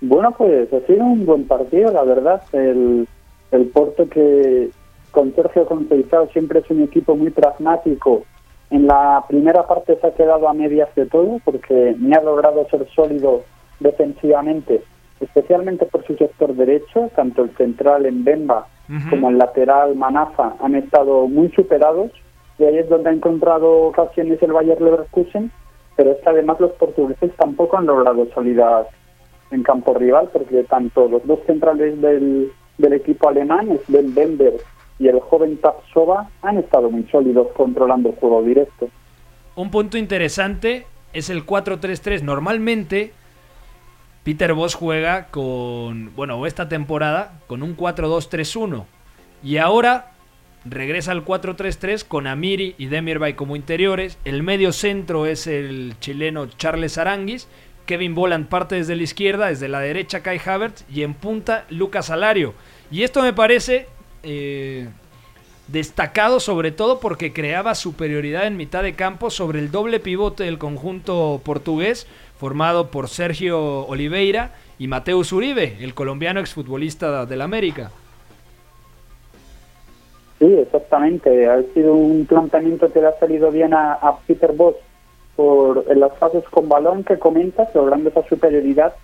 Bueno, pues ha sido un buen partido, la verdad. El, el Porto que con Sergio Conceição siempre es un equipo muy pragmático. En la primera parte se ha quedado a medias de todo porque ni ha logrado ser sólido defensivamente especialmente por su sector derecho, tanto el central en Bemba como el lateral Manafa han estado muy superados y ahí es donde ha encontrado ocasiones el Bayer Leverkusen, pero es que además los portugueses tampoco han logrado salida en campo rival porque tanto los dos centrales del, del equipo alemán, Ben Bender y el joven Tapsova, han estado muy sólidos controlando el juego directo. Un punto interesante es el 4-3-3. Normalmente Peter Boss juega con, bueno, esta temporada con un 4-2-3-1. Y ahora regresa al 4-3-3 con Amiri y Demirbay como interiores. El medio centro es el chileno Charles Aranguis. Kevin Boland parte desde la izquierda, desde la derecha Kai Havertz y en punta Lucas Alario. Y esto me parece eh, destacado sobre todo porque creaba superioridad en mitad de campo sobre el doble pivote del conjunto portugués formado por Sergio Oliveira y Mateus Uribe, el colombiano exfutbolista del América. Sí, exactamente. Ha sido un planteamiento que le ha salido bien a, Peter Boss por en las fases con balón que comentas, logrando esa superioridad,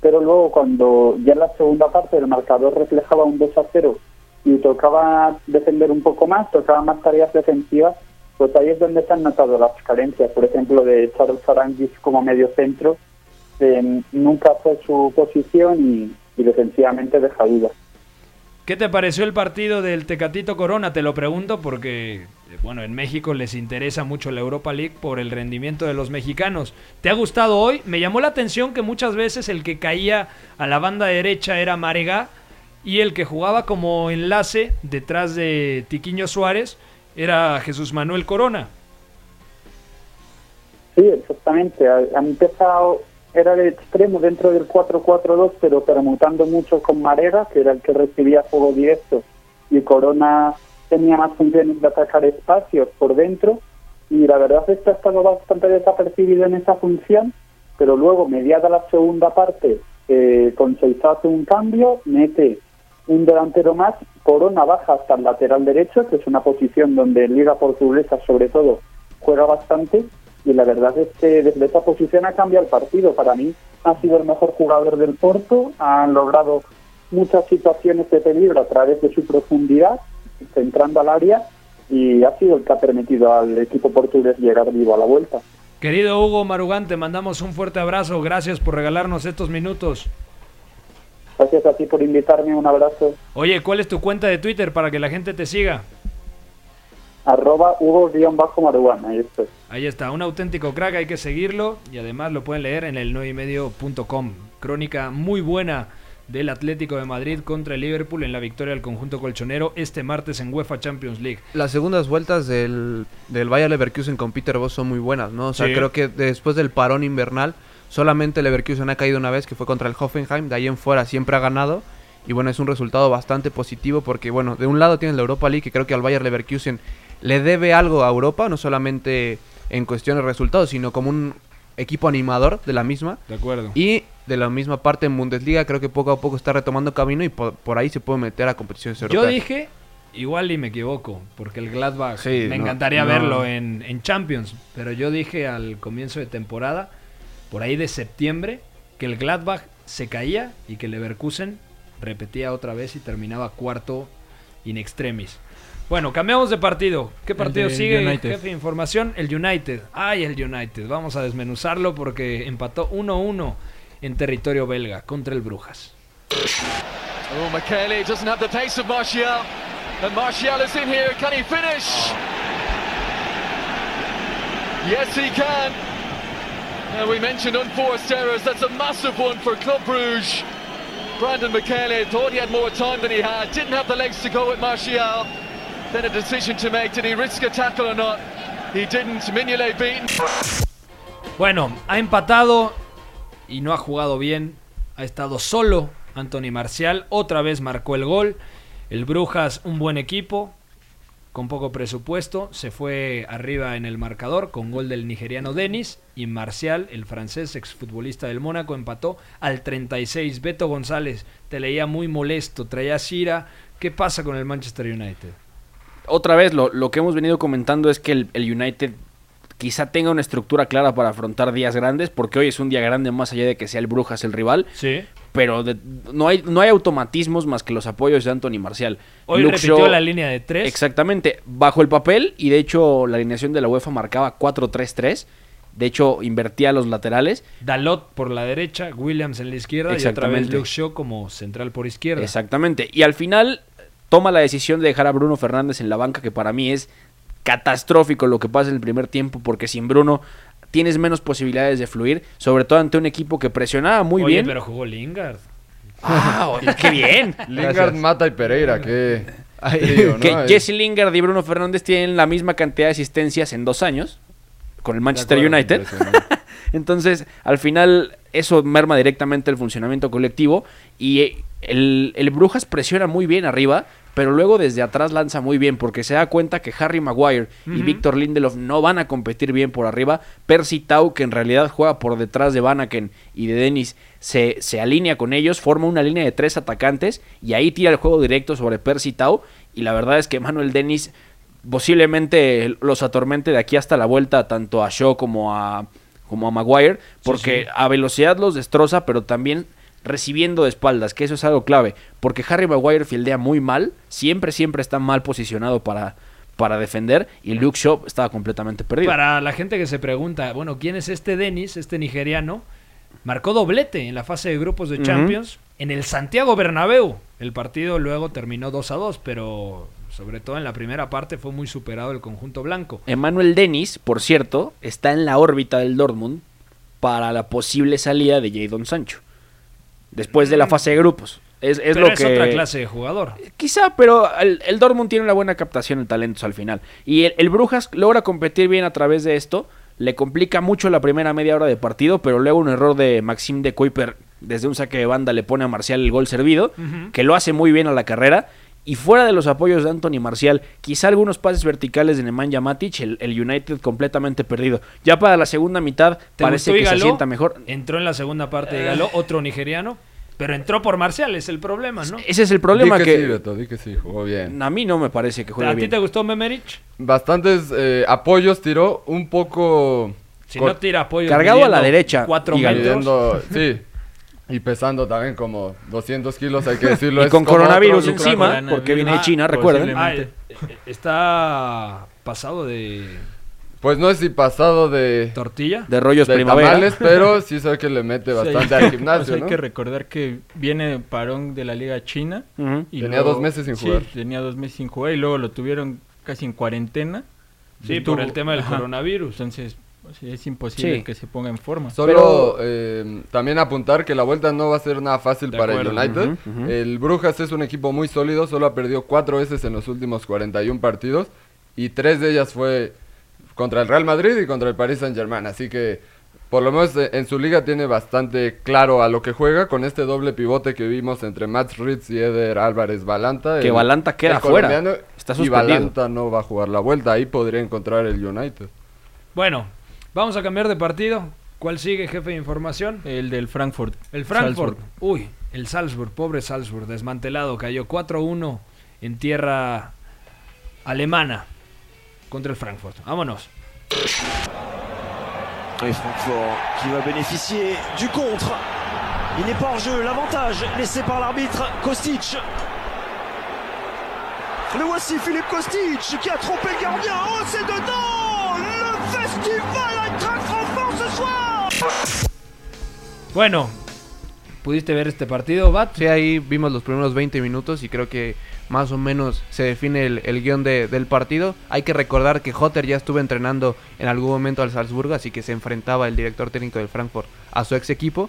pero luego cuando ya en la segunda parte el marcador reflejaba un 2 a 0 y tocaba defender un poco más, tocaba más tareas defensivas, pues ahí es donde se han notado las carencias, por ejemplo, de Charles Aranguis como medio centro, nunca fue su posición y, y defensivamente deja dudas. ¿Qué te pareció el partido del Tecatito Corona? Te lo pregunto porque, bueno, en México les interesa mucho la Europa League por el rendimiento de los mexicanos. ¿Te ha gustado hoy? Me llamó la atención que muchas veces el que caía a la banda derecha era Marega y el que jugaba como enlace detrás de Tiquiño Suárez era Jesús Manuel Corona. Sí, exactamente. Empezado era de extremo dentro del 4-4-2, pero permutando mucho con Marega, que era el que recibía fuego directo, y Corona tenía más funciones de atacar espacios por dentro, y la verdad es que ha estado bastante desapercibido en esa función, pero luego, mediada la segunda parte, eh, con Seiza hace un cambio, mete un delantero más, Corona baja hasta el lateral derecho, que es una posición donde Liga Portuguesa sobre todo juega bastante, y la verdad es que desde esa posición ha cambiado el partido. Para mí ha sido el mejor jugador del Porto, han logrado muchas situaciones de peligro a través de su profundidad, centrando al área, y ha sido el que ha permitido al equipo portugués llegar vivo a la vuelta. Querido Hugo Marugán, te mandamos un fuerte abrazo, gracias por regalarnos estos minutos. Gracias a ti por invitarme, un abrazo. Oye, ¿cuál es tu cuenta de Twitter para que la gente te siga? arroba hugo-marihuana, ahí está. Ahí está, un auténtico crack, hay que seguirlo y además lo pueden leer en el 9ymedio.com. Crónica muy buena del Atlético de Madrid contra el Liverpool en la victoria del conjunto colchonero este martes en UEFA Champions League. Las segundas vueltas del, del Bayer Leverkusen con Peter Voss son muy buenas, ¿no? O sea, creo que después del parón invernal solamente Leverkusen ha caído una vez que fue contra el Hoffenheim, de ahí en fuera siempre ha ganado y bueno, es un resultado bastante positivo porque bueno, de un lado tienes la Europa League que creo que al Bayer Leverkusen le debe algo a Europa, no solamente en cuestiones de resultados, sino como un equipo animador de la misma. De acuerdo. Y de la misma parte en Bundesliga creo que poco a poco está retomando camino y por, ahí se puede meter a competiciones europeas. Yo dije, igual y me equivoco, porque el Gladbach me encantaría verlo en, en Champions, pero yo dije al comienzo de temporada, por ahí de septiembre, que el Gladbach se caía y que el Leverkusen repetía otra vez y terminaba cuarto in extremis. Bueno, cambiamos de partido. ¿Qué partido sigue? United. Jefe de información, el United. Ay, el United. Vamos a desmenuzarlo porque empató 1-1 en territorio belga contra el Brujas. Oh, Michele doesn't have the pace of Martial. And Martial is in here. Can he finish? Yes, he can. Uh, we mentioned unforced errors. That's a massive one for Club Bruges. Brandon Michele thought he had more time than he had. Didn't have the legs to go with Martial. Then a decision to make. Did he risk a tackle or not? He didn't. Mignolet beaten. Bueno, ha empatado y no ha jugado bien. Ha estado solo Anthony Marcial. Otra vez marcó el gol. El Brujas, un buen equipo. Con poco presupuesto. Se fue arriba en el marcador con gol del nigeriano Denis. Y Marcial, el francés, exfutbolista del Mónaco, empató al 36. Beto González, te leía muy molesto. Traía Shira. ¿Qué pasa con el Manchester United? otra vez, lo, lo, que hemos venido comentando es que el, United quizá tenga una estructura clara para afrontar días grandes, porque hoy es un día grande más allá de que sea el Brujas el rival. Sí. Pero de- no, hay, no hay automatismos más que los apoyos de Anthony Marcial. Hoy Luke repitió Shaw- la línea de tres. Exactamente, bajo el papel y de hecho la alineación de la UEFA marcaba 4-3-3. De hecho, invertía los laterales. Dalot por la derecha, Williams en la izquierda y otra vez. Luke Shaw como central por izquierda. Exactamente. Y al final toma la decisión de dejar a Bruno Fernández en la banca, que para mí es catastrófico lo que pasa en el primer tiempo, porque sin Bruno tienes menos posibilidades de fluir, sobre todo ante un equipo que presionaba muy Oye, bien. pero jugó Lingard. Ah, oye, qué bien. Lingard, Mata y Pereira, qué trío, ¿no? que Jesse Lingard y Bruno Fernández tienen la misma cantidad de asistencias en dos años con el Manchester acuerdo, United. Entonces, al final, eso merma directamente el funcionamiento colectivo. Y el, el Brujas presiona muy bien arriba, pero luego desde atrás lanza muy bien, porque se da cuenta que Harry Maguire y. Víctor Lindelof no van a competir bien por arriba. Percy Tau, que en realidad juega por detrás de Vanaken y de Dennis, se, se alinea con ellos, forma una línea de tres atacantes y ahí tira el juego directo sobre Percy Tau. Y la verdad es que Manuel Dennis posiblemente los atormente de aquí hasta la vuelta tanto a Shaw como a como a Maguire porque sí. a velocidad los destroza pero también recibiendo de espaldas que eso es algo clave porque Harry Maguire fildea muy mal siempre siempre está mal posicionado para para defender y Luke Shaw estaba completamente perdido Para la gente que se pregunta, bueno, ¿quién es este Denis, este nigeriano? Marcó doblete en la fase de grupos de. Champions en el Santiago Bernabéu. El partido luego terminó 2 a 2, pero sobre todo en la primera parte fue muy superado el conjunto blanco. Emmanuel Dennis por cierto está en la órbita del Dortmund para la posible salida de Jadon Sancho después de la fase de grupos es, es pero lo es que otra clase de jugador. Quizá, pero el, el Dortmund tiene una buena captación de talentos al final. Y el, el Brujas logra competir bien a través de esto. Le complica mucho la primera media hora de partido, pero luego un error de Maxime de Kuiper desde un saque de banda le pone a Marcial el gol servido, que lo hace muy bien a la carrera. Y fuera de los apoyos de Anthony Marcial, quizá algunos pases verticales de Nemanja Matic, el, el United completamente perdido. Ya para la segunda mitad ¿Te parece que se sienta mejor. Entró en la segunda parte de Eh. Galo, otro nigeriano, pero entró por Marcial, es el problema, ¿no? Ese es el problema di que, sí, Beto, di que sí, jugó bien. a mí no me parece que juegue ¿A ti bien. te gustó Memerich? Bastantes eh, apoyos tiró, un poco... Si cor- no tira apoyo. Cargado a la derecha, Cuatro metros. midiendo- sí. Y pesando también como 200 kilos, hay que decirlo. Y con coronavirus otro- encima, porque viene de China, recuerden. Ah, eh, eh, está pasado de Pues no es si pasado de... tortilla. De rollos de primavera. tamales, pero sí sé que le mete bastante hay- al gimnasio, hay ¿no? que recordar que viene parón de la Liga China. Y Tenía dos meses sin sí, jugar. tenía dos meses sin jugar y luego lo tuvieron casi en cuarentena. Sí, por el tema del ajá. coronavirus. Entonces, es imposible Sí. que se ponga en forma. Solo eh, también apuntar que la vuelta no va a ser nada fácil De para acuerdo. el United. El Brujas es un equipo muy sólido, solo ha perdido cuatro veces en los últimos 41 partidos y tres de ellas fue contra el Real Madrid y contra el Paris Saint Germain. Así que por lo menos eh, en su liga tiene bastante claro a lo que juega con este doble pivote que vimos entre Matt Ritz y Eder Álvarez Balanta. Que el- Balanta queda fuera. Está y. Balanta no va a jugar la vuelta. Ahí podría encontrar el United. Bueno, vamos a cambiar de partido. ¿Cuál sigue, jefe de información? El del Frankfurt. El Frankfurt. Salzburg. Uy, el Salzburg, pobre Salzburg, desmantelado, cayó 4-1 en tierra alemana contra el Frankfurt. Vámonos. Et Francfort qui va bénéficier du contre. Il n'est pas en jeu. L'avantage laissé par l'arbitre Kostic. Le voici Philippe Kostic qui a trompé le gardien. Oh, c'est dedans Le festival Bueno, ¿pudiste ver este partido, Bat? Sí, ahí vimos los primeros 20 minutos y creo que más o menos se define el, el guion de- del partido. Hay que recordar que Hotter ya estuvo entrenando en algún momento al Salzburgo, así que se enfrentaba el director técnico del Frankfurt a su ex equipo.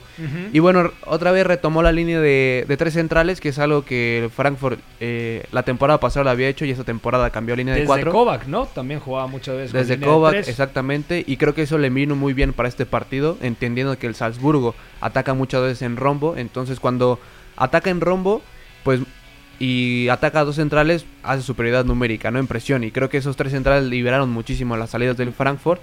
Y bueno, otra vez retomó la línea de, de tres centrales, que es algo que el Frankfurt eh, la temporada pasada lo había hecho y esta temporada cambió a línea de Desde cuatro. Kovac, ¿no? También jugaba muchas veces. con Desde línea de Kovac, tres. exactamente, y creo que eso le vino muy bien para este partido, entendiendo que el Salzburgo ataca muchas veces en rombo, entonces cuando ataca en rombo, pues y ataca a dos centrales, hace superioridad numérica, no en presión, y creo que esos tres centrales liberaron muchísimo las salidas del Frankfurt,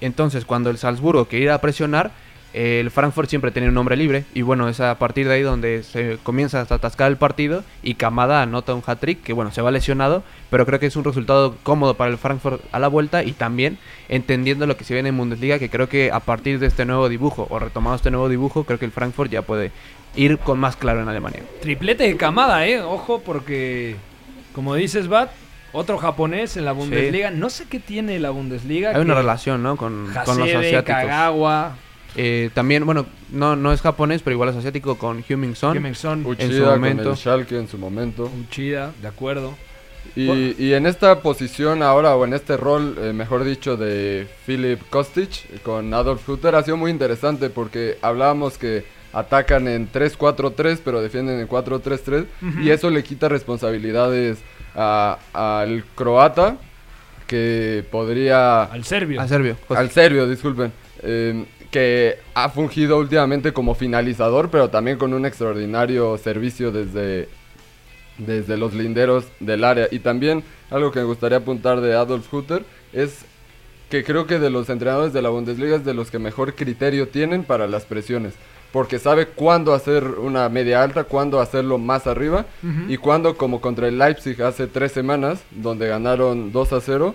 entonces cuando el Salzburgo quería presionar, el Frankfurt siempre tenía un hombre libre y bueno, es a partir de ahí donde se comienza a atascar el partido y Kamada anota un hat-trick que bueno, se va lesionado, pero creo que es un resultado cómodo para el Frankfurt a la vuelta y también entendiendo lo que se viene en Bundesliga, que creo que a partir de este nuevo dibujo o retomado este nuevo dibujo, creo que el Frankfurt ya puede ir con más claro en Alemania. Triplete de Kamada, eh, ojo porque como dices, Bat, otro japonés en la Bundesliga. No sé qué tiene la Bundesliga. Hay una relación, ¿no? Con, con los asiáticos. Kagawa. Eh, también, bueno, no, no es japonés, pero igual es asiático con Heung-Min Son. Heung-min Son. en su Uchida con momento. el Schalke en su momento. Uchida, de acuerdo. Y, y en esta posición ahora, o en este rol, eh, mejor dicho, de Philip Kostic con Adolf Hutter, ha sido muy interesante porque hablábamos que atacan en 3-4-3, pero defienden en 4-3-3, Ujú. y eso le quita responsabilidades a- al croata, que podría... Al serbio. Al serbio. Al serbio, disculpen. eh, que ha fungido últimamente como finalizador, pero también con un extraordinario servicio desde, desde los linderos del área. Y también algo que me gustaría apuntar de Adolf Hutter es que creo que de los entrenadores de la Bundesliga es de los que mejor criterio tienen para las presiones. Porque sabe cuándo hacer una media alta, cuándo hacerlo más arriba y cuándo, como contra el Leipzig hace tres semanas, donde ganaron 2 a 0,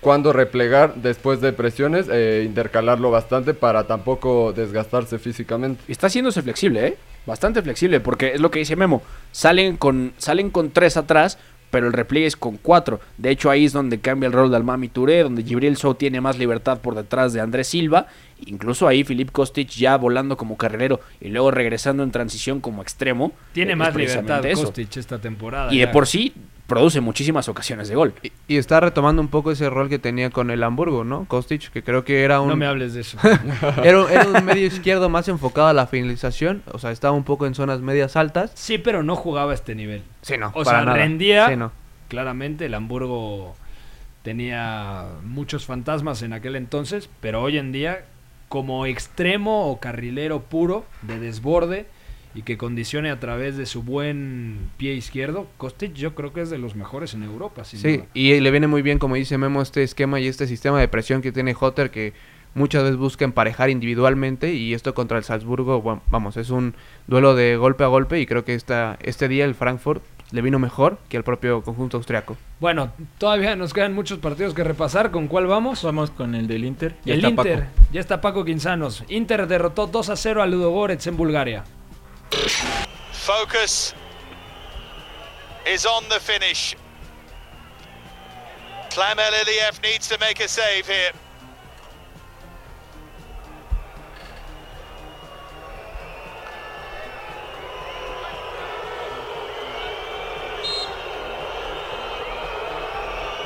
cuándo replegar después de presiones, e intercalarlo bastante para tampoco desgastarse físicamente. Y está haciéndose flexible, ¿eh? Bastante flexible, porque es lo que dice Memo. Salen con, salen con tres atrás, pero el repliegue es con cuatro. De hecho, ahí es donde cambia el rol de Almami Touré, donde Gibril Sou tiene más libertad por detrás de Andrés Silva. Incluso ahí Filip Kostic ya volando como carrilero y luego regresando en transición como extremo. Tiene Es más libertad eso. Kostic esta temporada. Y de ya. por sí produce muchísimas ocasiones de gol. Y está retomando un poco ese rol que tenía con el Hamburgo, ¿no? Kostic, que creo que era un... No me hables de eso. era, un- era un medio izquierdo más enfocado a la finalización, o sea, estaba un poco en zonas medias altas. Sí, pero no jugaba a este nivel. Sí, no, O para sea, nada. rendía. Sí, no. Claramente, el Hamburgo tenía muchos fantasmas en aquel entonces, pero hoy en día, como extremo o carrilero puro de desborde y que condicione a través de su buen pie izquierdo, Kostic yo creo que es de los mejores en Europa. sin Sí, duda. y le viene muy bien, como dice Memo, este esquema y este sistema de presión que tiene Hotter, que muchas veces busca emparejar individualmente, y esto contra el Salzburgo, bueno, vamos, es un duelo de golpe a golpe, y creo que esta, este día el Frankfurt le vino mejor que al propio conjunto austriaco. Bueno, todavía nos quedan muchos partidos que repasar. ¿Con cuál vamos? Vamos con el del Inter. Ya el Inter. Paco. Ya está Paco Quinzanos. Inter derrotó 2 a 0 a Ludogorets en Bulgaria. Focus is on the finish. Klamel needs to make a save here.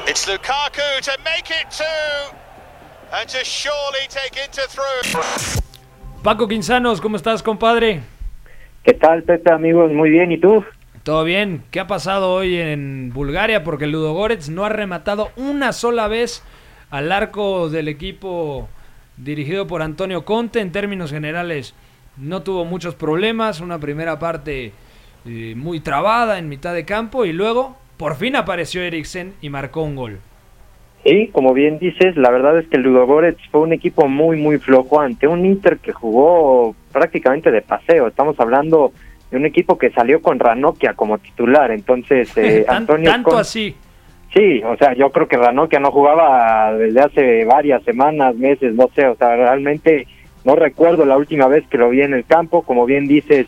It's Lukaku to make it two and to surely take Inter through. Paco Quinzanos, ¿cómo estás, compadre? ¿Qué tal, Pepe, amigos? Muy bien, ¿y tú? Todo bien. ¿Qué ha pasado hoy en Bulgaria? Porque el Ludogorets no ha rematado una sola vez al arco del equipo dirigido por Antonio Conte. En términos generales, no tuvo muchos problemas. Una primera parte eh, muy trabada en mitad de campo y luego por fin apareció Eriksen y marcó un gol. Sí, como bien dices, la verdad es que el Ludogorets fue un equipo muy, muy flojo ante un Inter que jugó prácticamente de paseo. Estamos hablando de un equipo que salió con Ranocchia como titular. Entonces, eh, Tan- Antonio tanto Con- así. Sí, o sea, yo creo que Ranocchia no jugaba desde hace varias semanas, meses, no sé, o sea, realmente no recuerdo la última vez que lo vi en el campo, como bien dices,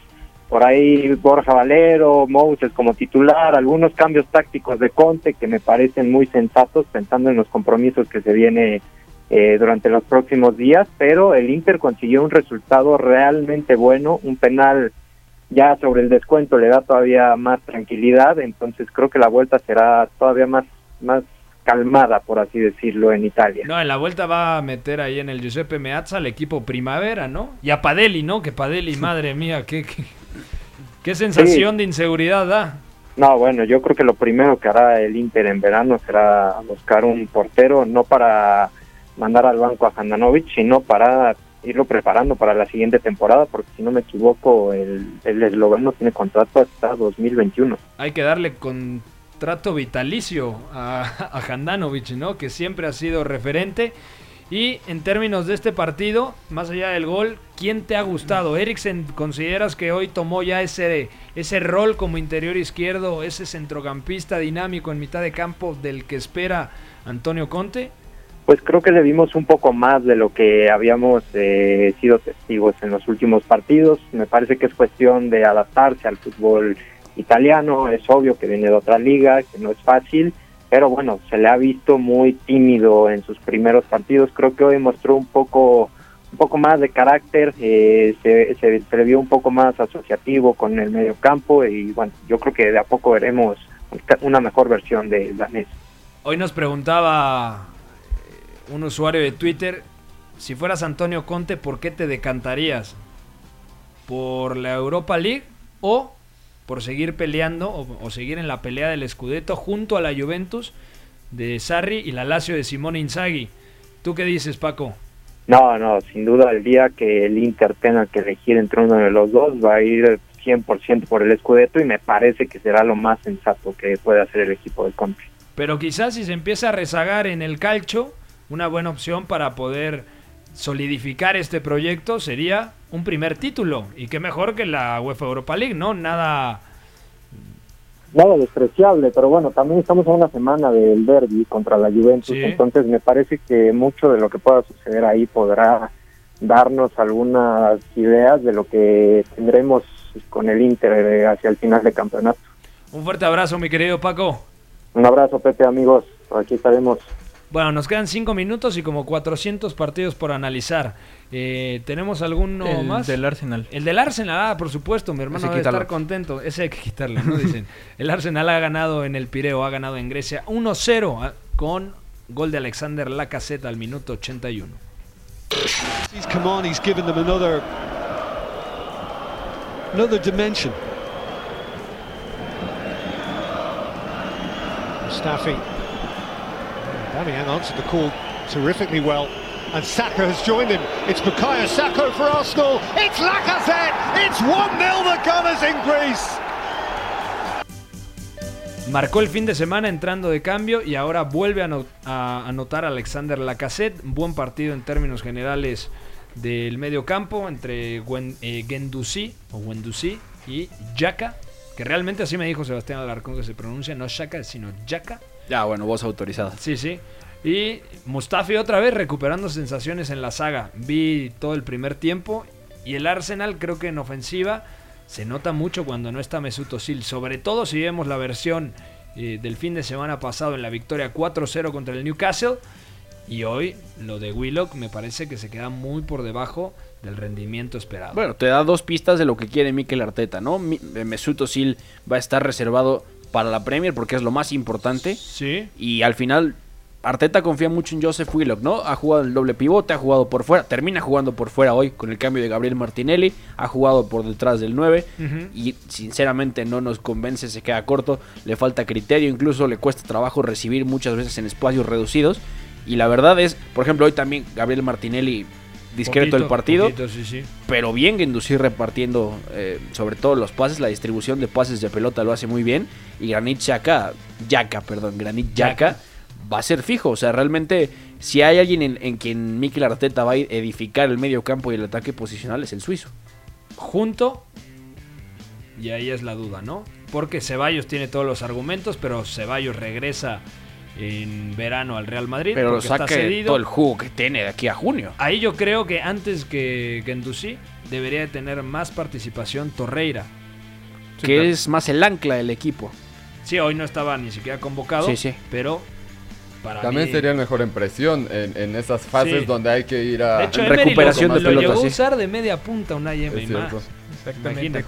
por ahí Borja Valero, Moses como titular, algunos cambios tácticos de Conte que me parecen muy sensatos pensando en los compromisos que se viene eh, durante los próximos días, pero el Inter consiguió un resultado realmente bueno, un penal ya sobre el descuento le da todavía más tranquilidad, entonces creo que la vuelta será todavía más, más calmada, por así decirlo, en Italia. No, en la vuelta va a meter ahí en el Giuseppe Meazza al equipo Primavera, ¿no? Y a Padelli, ¿no? Que Padelli, madre mía, qué, qué, qué sensación de inseguridad da. No, bueno, yo creo que lo primero que hará el Inter en verano será buscar un portero, no para mandar al banco a Handanovic, sino para irlo preparando para la siguiente temporada, porque si no me equivoco, el, el esloveno tiene contrato hasta 2021. Hay que darle contrato vitalicio a, a ¿no? Que siempre ha sido referente. Y en términos de este partido, más allá del gol, ¿quién te ha gustado? Eriksen, ¿consideras que hoy tomó ya ese, ese rol como interior izquierdo, ese centrocampista dinámico en mitad de campo del que espera Antonio Conte? Pues creo que le vimos un poco más de lo que habíamos eh, sido testigos en los últimos partidos. Me parece que es cuestión de adaptarse al fútbol italiano. Es obvio que viene de otra liga, que no es fácil pero bueno, se le ha visto muy tímido en sus primeros partidos. Creo que hoy mostró un poco un poco más de carácter, eh, se, le vio un poco más asociativo con el medio campo y bueno, yo creo que de a poco veremos una mejor versión de Danés. Hoy nos preguntaba un usuario de Twitter, si fueras Antonio Conte, ¿por qué te decantarías? ¿Por la Europa League o por seguir peleando o, seguir en la pelea del Scudetto junto a la Juventus de Sarri y la Lazio de Simone Inzaghi. ¿Tú qué dices, Paco? No, no, sin duda el día que el Inter tenga que elegir entre uno de los dos va a ir 100% por el Scudetto y me parece que será lo más sensato que puede hacer el equipo de Conte. Pero quizás si se empieza a rezagar en el calcho, una buena opción para poder solidificar este proyecto sería un primer título. Y qué mejor que la UEFA Europa League, ¿no? Nada. Nada despreciable, pero bueno, también estamos a una semana del derby contra la Juventus, entonces me parece que mucho de lo que pueda suceder ahí podrá darnos algunas ideas de lo que tendremos con el Inter hacia el final del campeonato. Un fuerte abrazo, mi querido Paco. Un abrazo, Pepe, amigos. Aquí estaremos. Bueno, nos quedan cinco minutos y como 400 partidos por analizar. Eh, ¿Tenemos alguno el más? del Arsenal. El del Arsenal, ah, por supuesto, mi hermano debe estar contento. Ese hay que quitarlo, ¿no? Dicen. el Arsenal ha ganado en el Pireo, ha ganado en Grecia 1-0 ah, con gol de Alexander Lacazette al minuto 81. He's come on, he's given them another another dimension. Mustafi Aubameyang answered the call terrifically well. And Saka has joined him. It's Bukayo Saka for Arsenal. It's Lacazette. It's 1-0 the Gunners in Greece. Marcó el fin de semana entrando de cambio y ahora vuelve a, anotar Alexander Lacazette. Buen partido en términos generales del medio campo entre Gwen, eh, o Wendusi y Yaka, que realmente así me dijo Sebastián Alarcón que se pronuncia, no Shaka, sino Yaka. Ya, bueno, voz autorizada. Sí, sí. Y Mustafi otra vez recuperando sensaciones en la saga. Vi todo el primer tiempo y el Arsenal creo que en ofensiva se nota mucho cuando no está Mesut Özil, sobre todo si vemos la versión eh, del fin de semana pasado en la victoria 4-0 contra el Newcastle y hoy lo de Willock me parece que se queda muy por debajo del rendimiento esperado. Bueno, te da dos pistas de lo que quiere Mikel Arteta, ¿no? Mesut Özil va a estar reservado para la Premier porque es lo más importante. Sí. Y al final Arteta confía mucho en Joseph Willock, ¿no? Ha jugado el doble pivote, ha jugado por fuera, termina jugando por fuera hoy con el cambio de Gabriel Martinelli, ha jugado por detrás del 9 y sinceramente no nos convence, se queda corto, le falta criterio, incluso le cuesta trabajo recibir muchas veces en espacios reducidos y la verdad es, por ejemplo, hoy también Gabriel Martinelli discreto el partido, pero bien inducir repartiendo eh, sobre todo los pases, la distribución de pases de pelota lo hace muy bien y Granit Xhaka, Yaka, perdón, Granit Yaka va a ser fijo. O sea, realmente, si hay alguien en, quien Mikel Arteta va a edificar el medio campo y el ataque posicional, es el suizo. Junto, y ahí es la duda, ¿no? Porque Ceballos tiene todos los argumentos, pero Ceballos regresa en verano al Real Madrid. Pero saque todo el jugo que tiene de aquí a junio. Ahí yo creo que antes que Gendouzi debería de tener más participación Torreira. Que es más el ancla del equipo. Sí, hoy no estaba ni siquiera convocado. Sí, sí. Pero también sería mejor impresión en, en esas fases donde hay que ir a de hecho, recuperación de pelota. Lo llegó a usar de media punta una y más. Exactamente.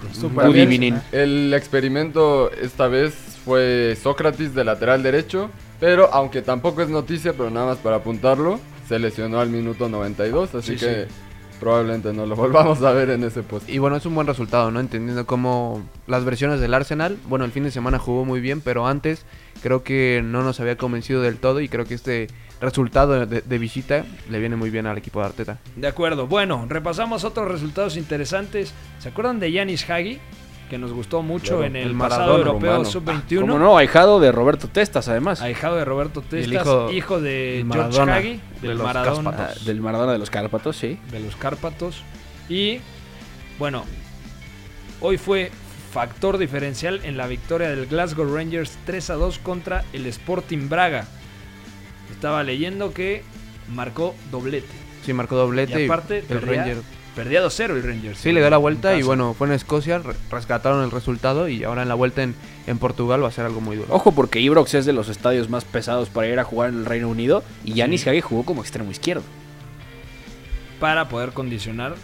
El experimento esta vez fue Sócrates de lateral derecho, pero aunque tampoco es noticia, pero nada más para apuntarlo, se lesionó al minuto 92, así que probablemente no lo volvamos a ver en ese puesto. Y bueno, es un buen resultado, ¿no? Entendiendo cómo las versiones del Arsenal, bueno, el fin de semana jugó muy bien, pero antes creo que no nos había convencido del todo y creo que este resultado de, visita le viene muy bien al equipo de Arteta. De acuerdo, bueno, repasamos otros resultados interesantes. ¿Se acuerdan de Yanis Hagi? Que nos gustó mucho Claro, en el, el pasado europeo rumano. sub-21. Como no, ahijado de Roberto Testas, además. Ahijado de Roberto Testas, el hijo, hijo- de George Hagi, de del los Maradona. Cárpatos. Ah, del Maradona de los Cárpatos, sí. De los Cárpatos. Y, bueno, hoy fue factor diferencial en la victoria del Glasgow Rangers 3 a 2 contra el Sporting Braga. Estaba leyendo que marcó doblete. Sí, marcó doblete Y y aparte, el Ranger. Perdía 2-0 el Rangers. Sí, le dio la vuelta y bueno, fue en Escocia, re- rescataron el resultado y ahora en la vuelta en, en Portugal va a ser algo muy duro. Ojo porque Ibrox es de los estadios más pesados para ir a jugar en el Reino Unido y Yanis Hagi jugó como extremo izquierdo Para poder condicionar.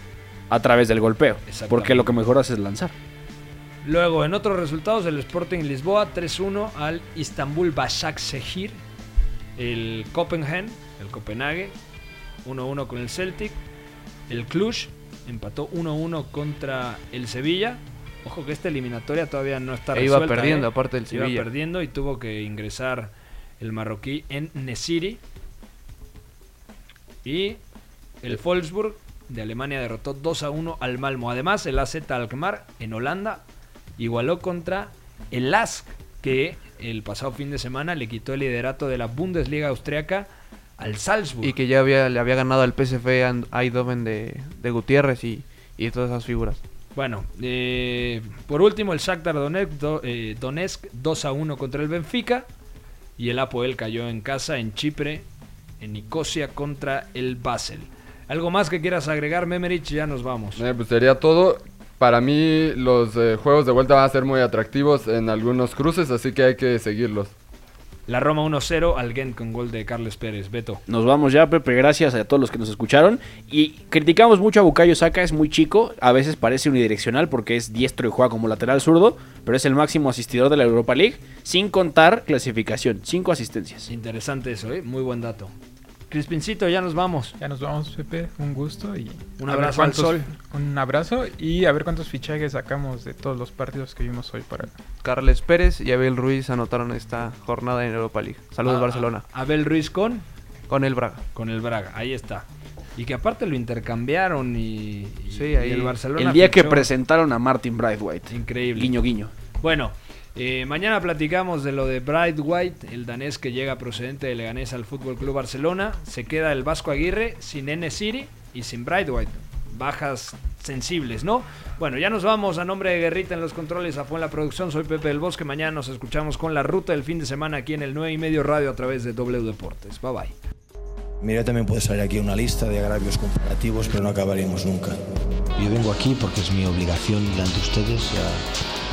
a través del golpeo, porque lo que mejor hace es lanzar. Luego, en otros resultados, el Sporting Lisboa 3-1 al Istanbul Başakşehir. El Copenhagen, el Copenhague, 1-1 con el Celtic. El Cluj empató 1-1 contra el Sevilla. Ojo que esta eliminatoria todavía no está E iba resuelta. perdiendo, ¿eh? aparte del Iba Sevilla. perdiendo y tuvo que ingresar el marroquí en Nesiri. Y el Wolfsburg de Alemania derrotó 2 a 1 al Malmo. Además, el AZ Alkmaar en Holanda igualó contra el LASK, que el pasado fin de semana le quitó el liderato de la Bundesliga austriaca al Salzburg. Y que ya había, le había ganado al PSV Eindhoven de, de Gutiérrez y, y todas esas figuras. Bueno, eh, por último, el Shakhtar Donetsk, do- eh, Donetsk 2 a 1 contra el Benfica. Y el Apoel cayó en casa en Chipre, en Nicosia contra el Basel. ¿Algo más que quieras agregar, Memerich? Ya nos vamos. Eh, pues sería todo. Para mí los eh, juegos de vuelta van a ser muy atractivos en algunos cruces, así que hay que seguirlos. La Roma 1-0 al Gent con gol de Carles Pérez. Beto. Nos vamos ya, Pepe. Gracias a todos los que nos escucharon. Y criticamos mucho a Bukayo Saka, es muy chico. A veces parece unidireccional porque es diestro y juega como lateral zurdo. Pero es el máximo asistidor de la Europa League. Sin contar clasificación. Cinco asistencias. Interesante eso, ¿eh? Muy buen dato. Crispincito, ya nos vamos. Ya nos vamos, Pepe. Un gusto y Un abrazo al sol. Un abrazo y a ver cuántos fichajes sacamos de todos los partidos que vimos hoy para Carles Pérez y Abel Ruiz anotaron esta jornada en Europa League. Saludos Ah, Barcelona. Abel Ruiz con Con el Braga. con el Braga, ahí está. Y que aparte lo intercambiaron y, y- Sí, y ahí- el Barcelona El día que presentaron a Martin Braithwaite. Increíble. Guiño, guiño. Bueno, eh, mañana platicamos de lo de Bright White, el danés que llega procedente de Leganés al Fútbol Club Barcelona. Se queda el Vasco Aguirre sin N City y sin Bright White. Bajas sensibles, ¿no? Bueno, ya nos vamos a nombre de Guerrita en los controles, a en la producción. Soy Pepe del Bosque. Mañana nos escuchamos con la ruta del fin de semana aquí en el 9 y medio radio a través de W Deportes. Bye bye. Mira, también puede salir aquí una lista de agravios comparativos, pero no acabaríamos nunca. Yo vengo aquí porque es mi obligación delante de ustedes. Ya,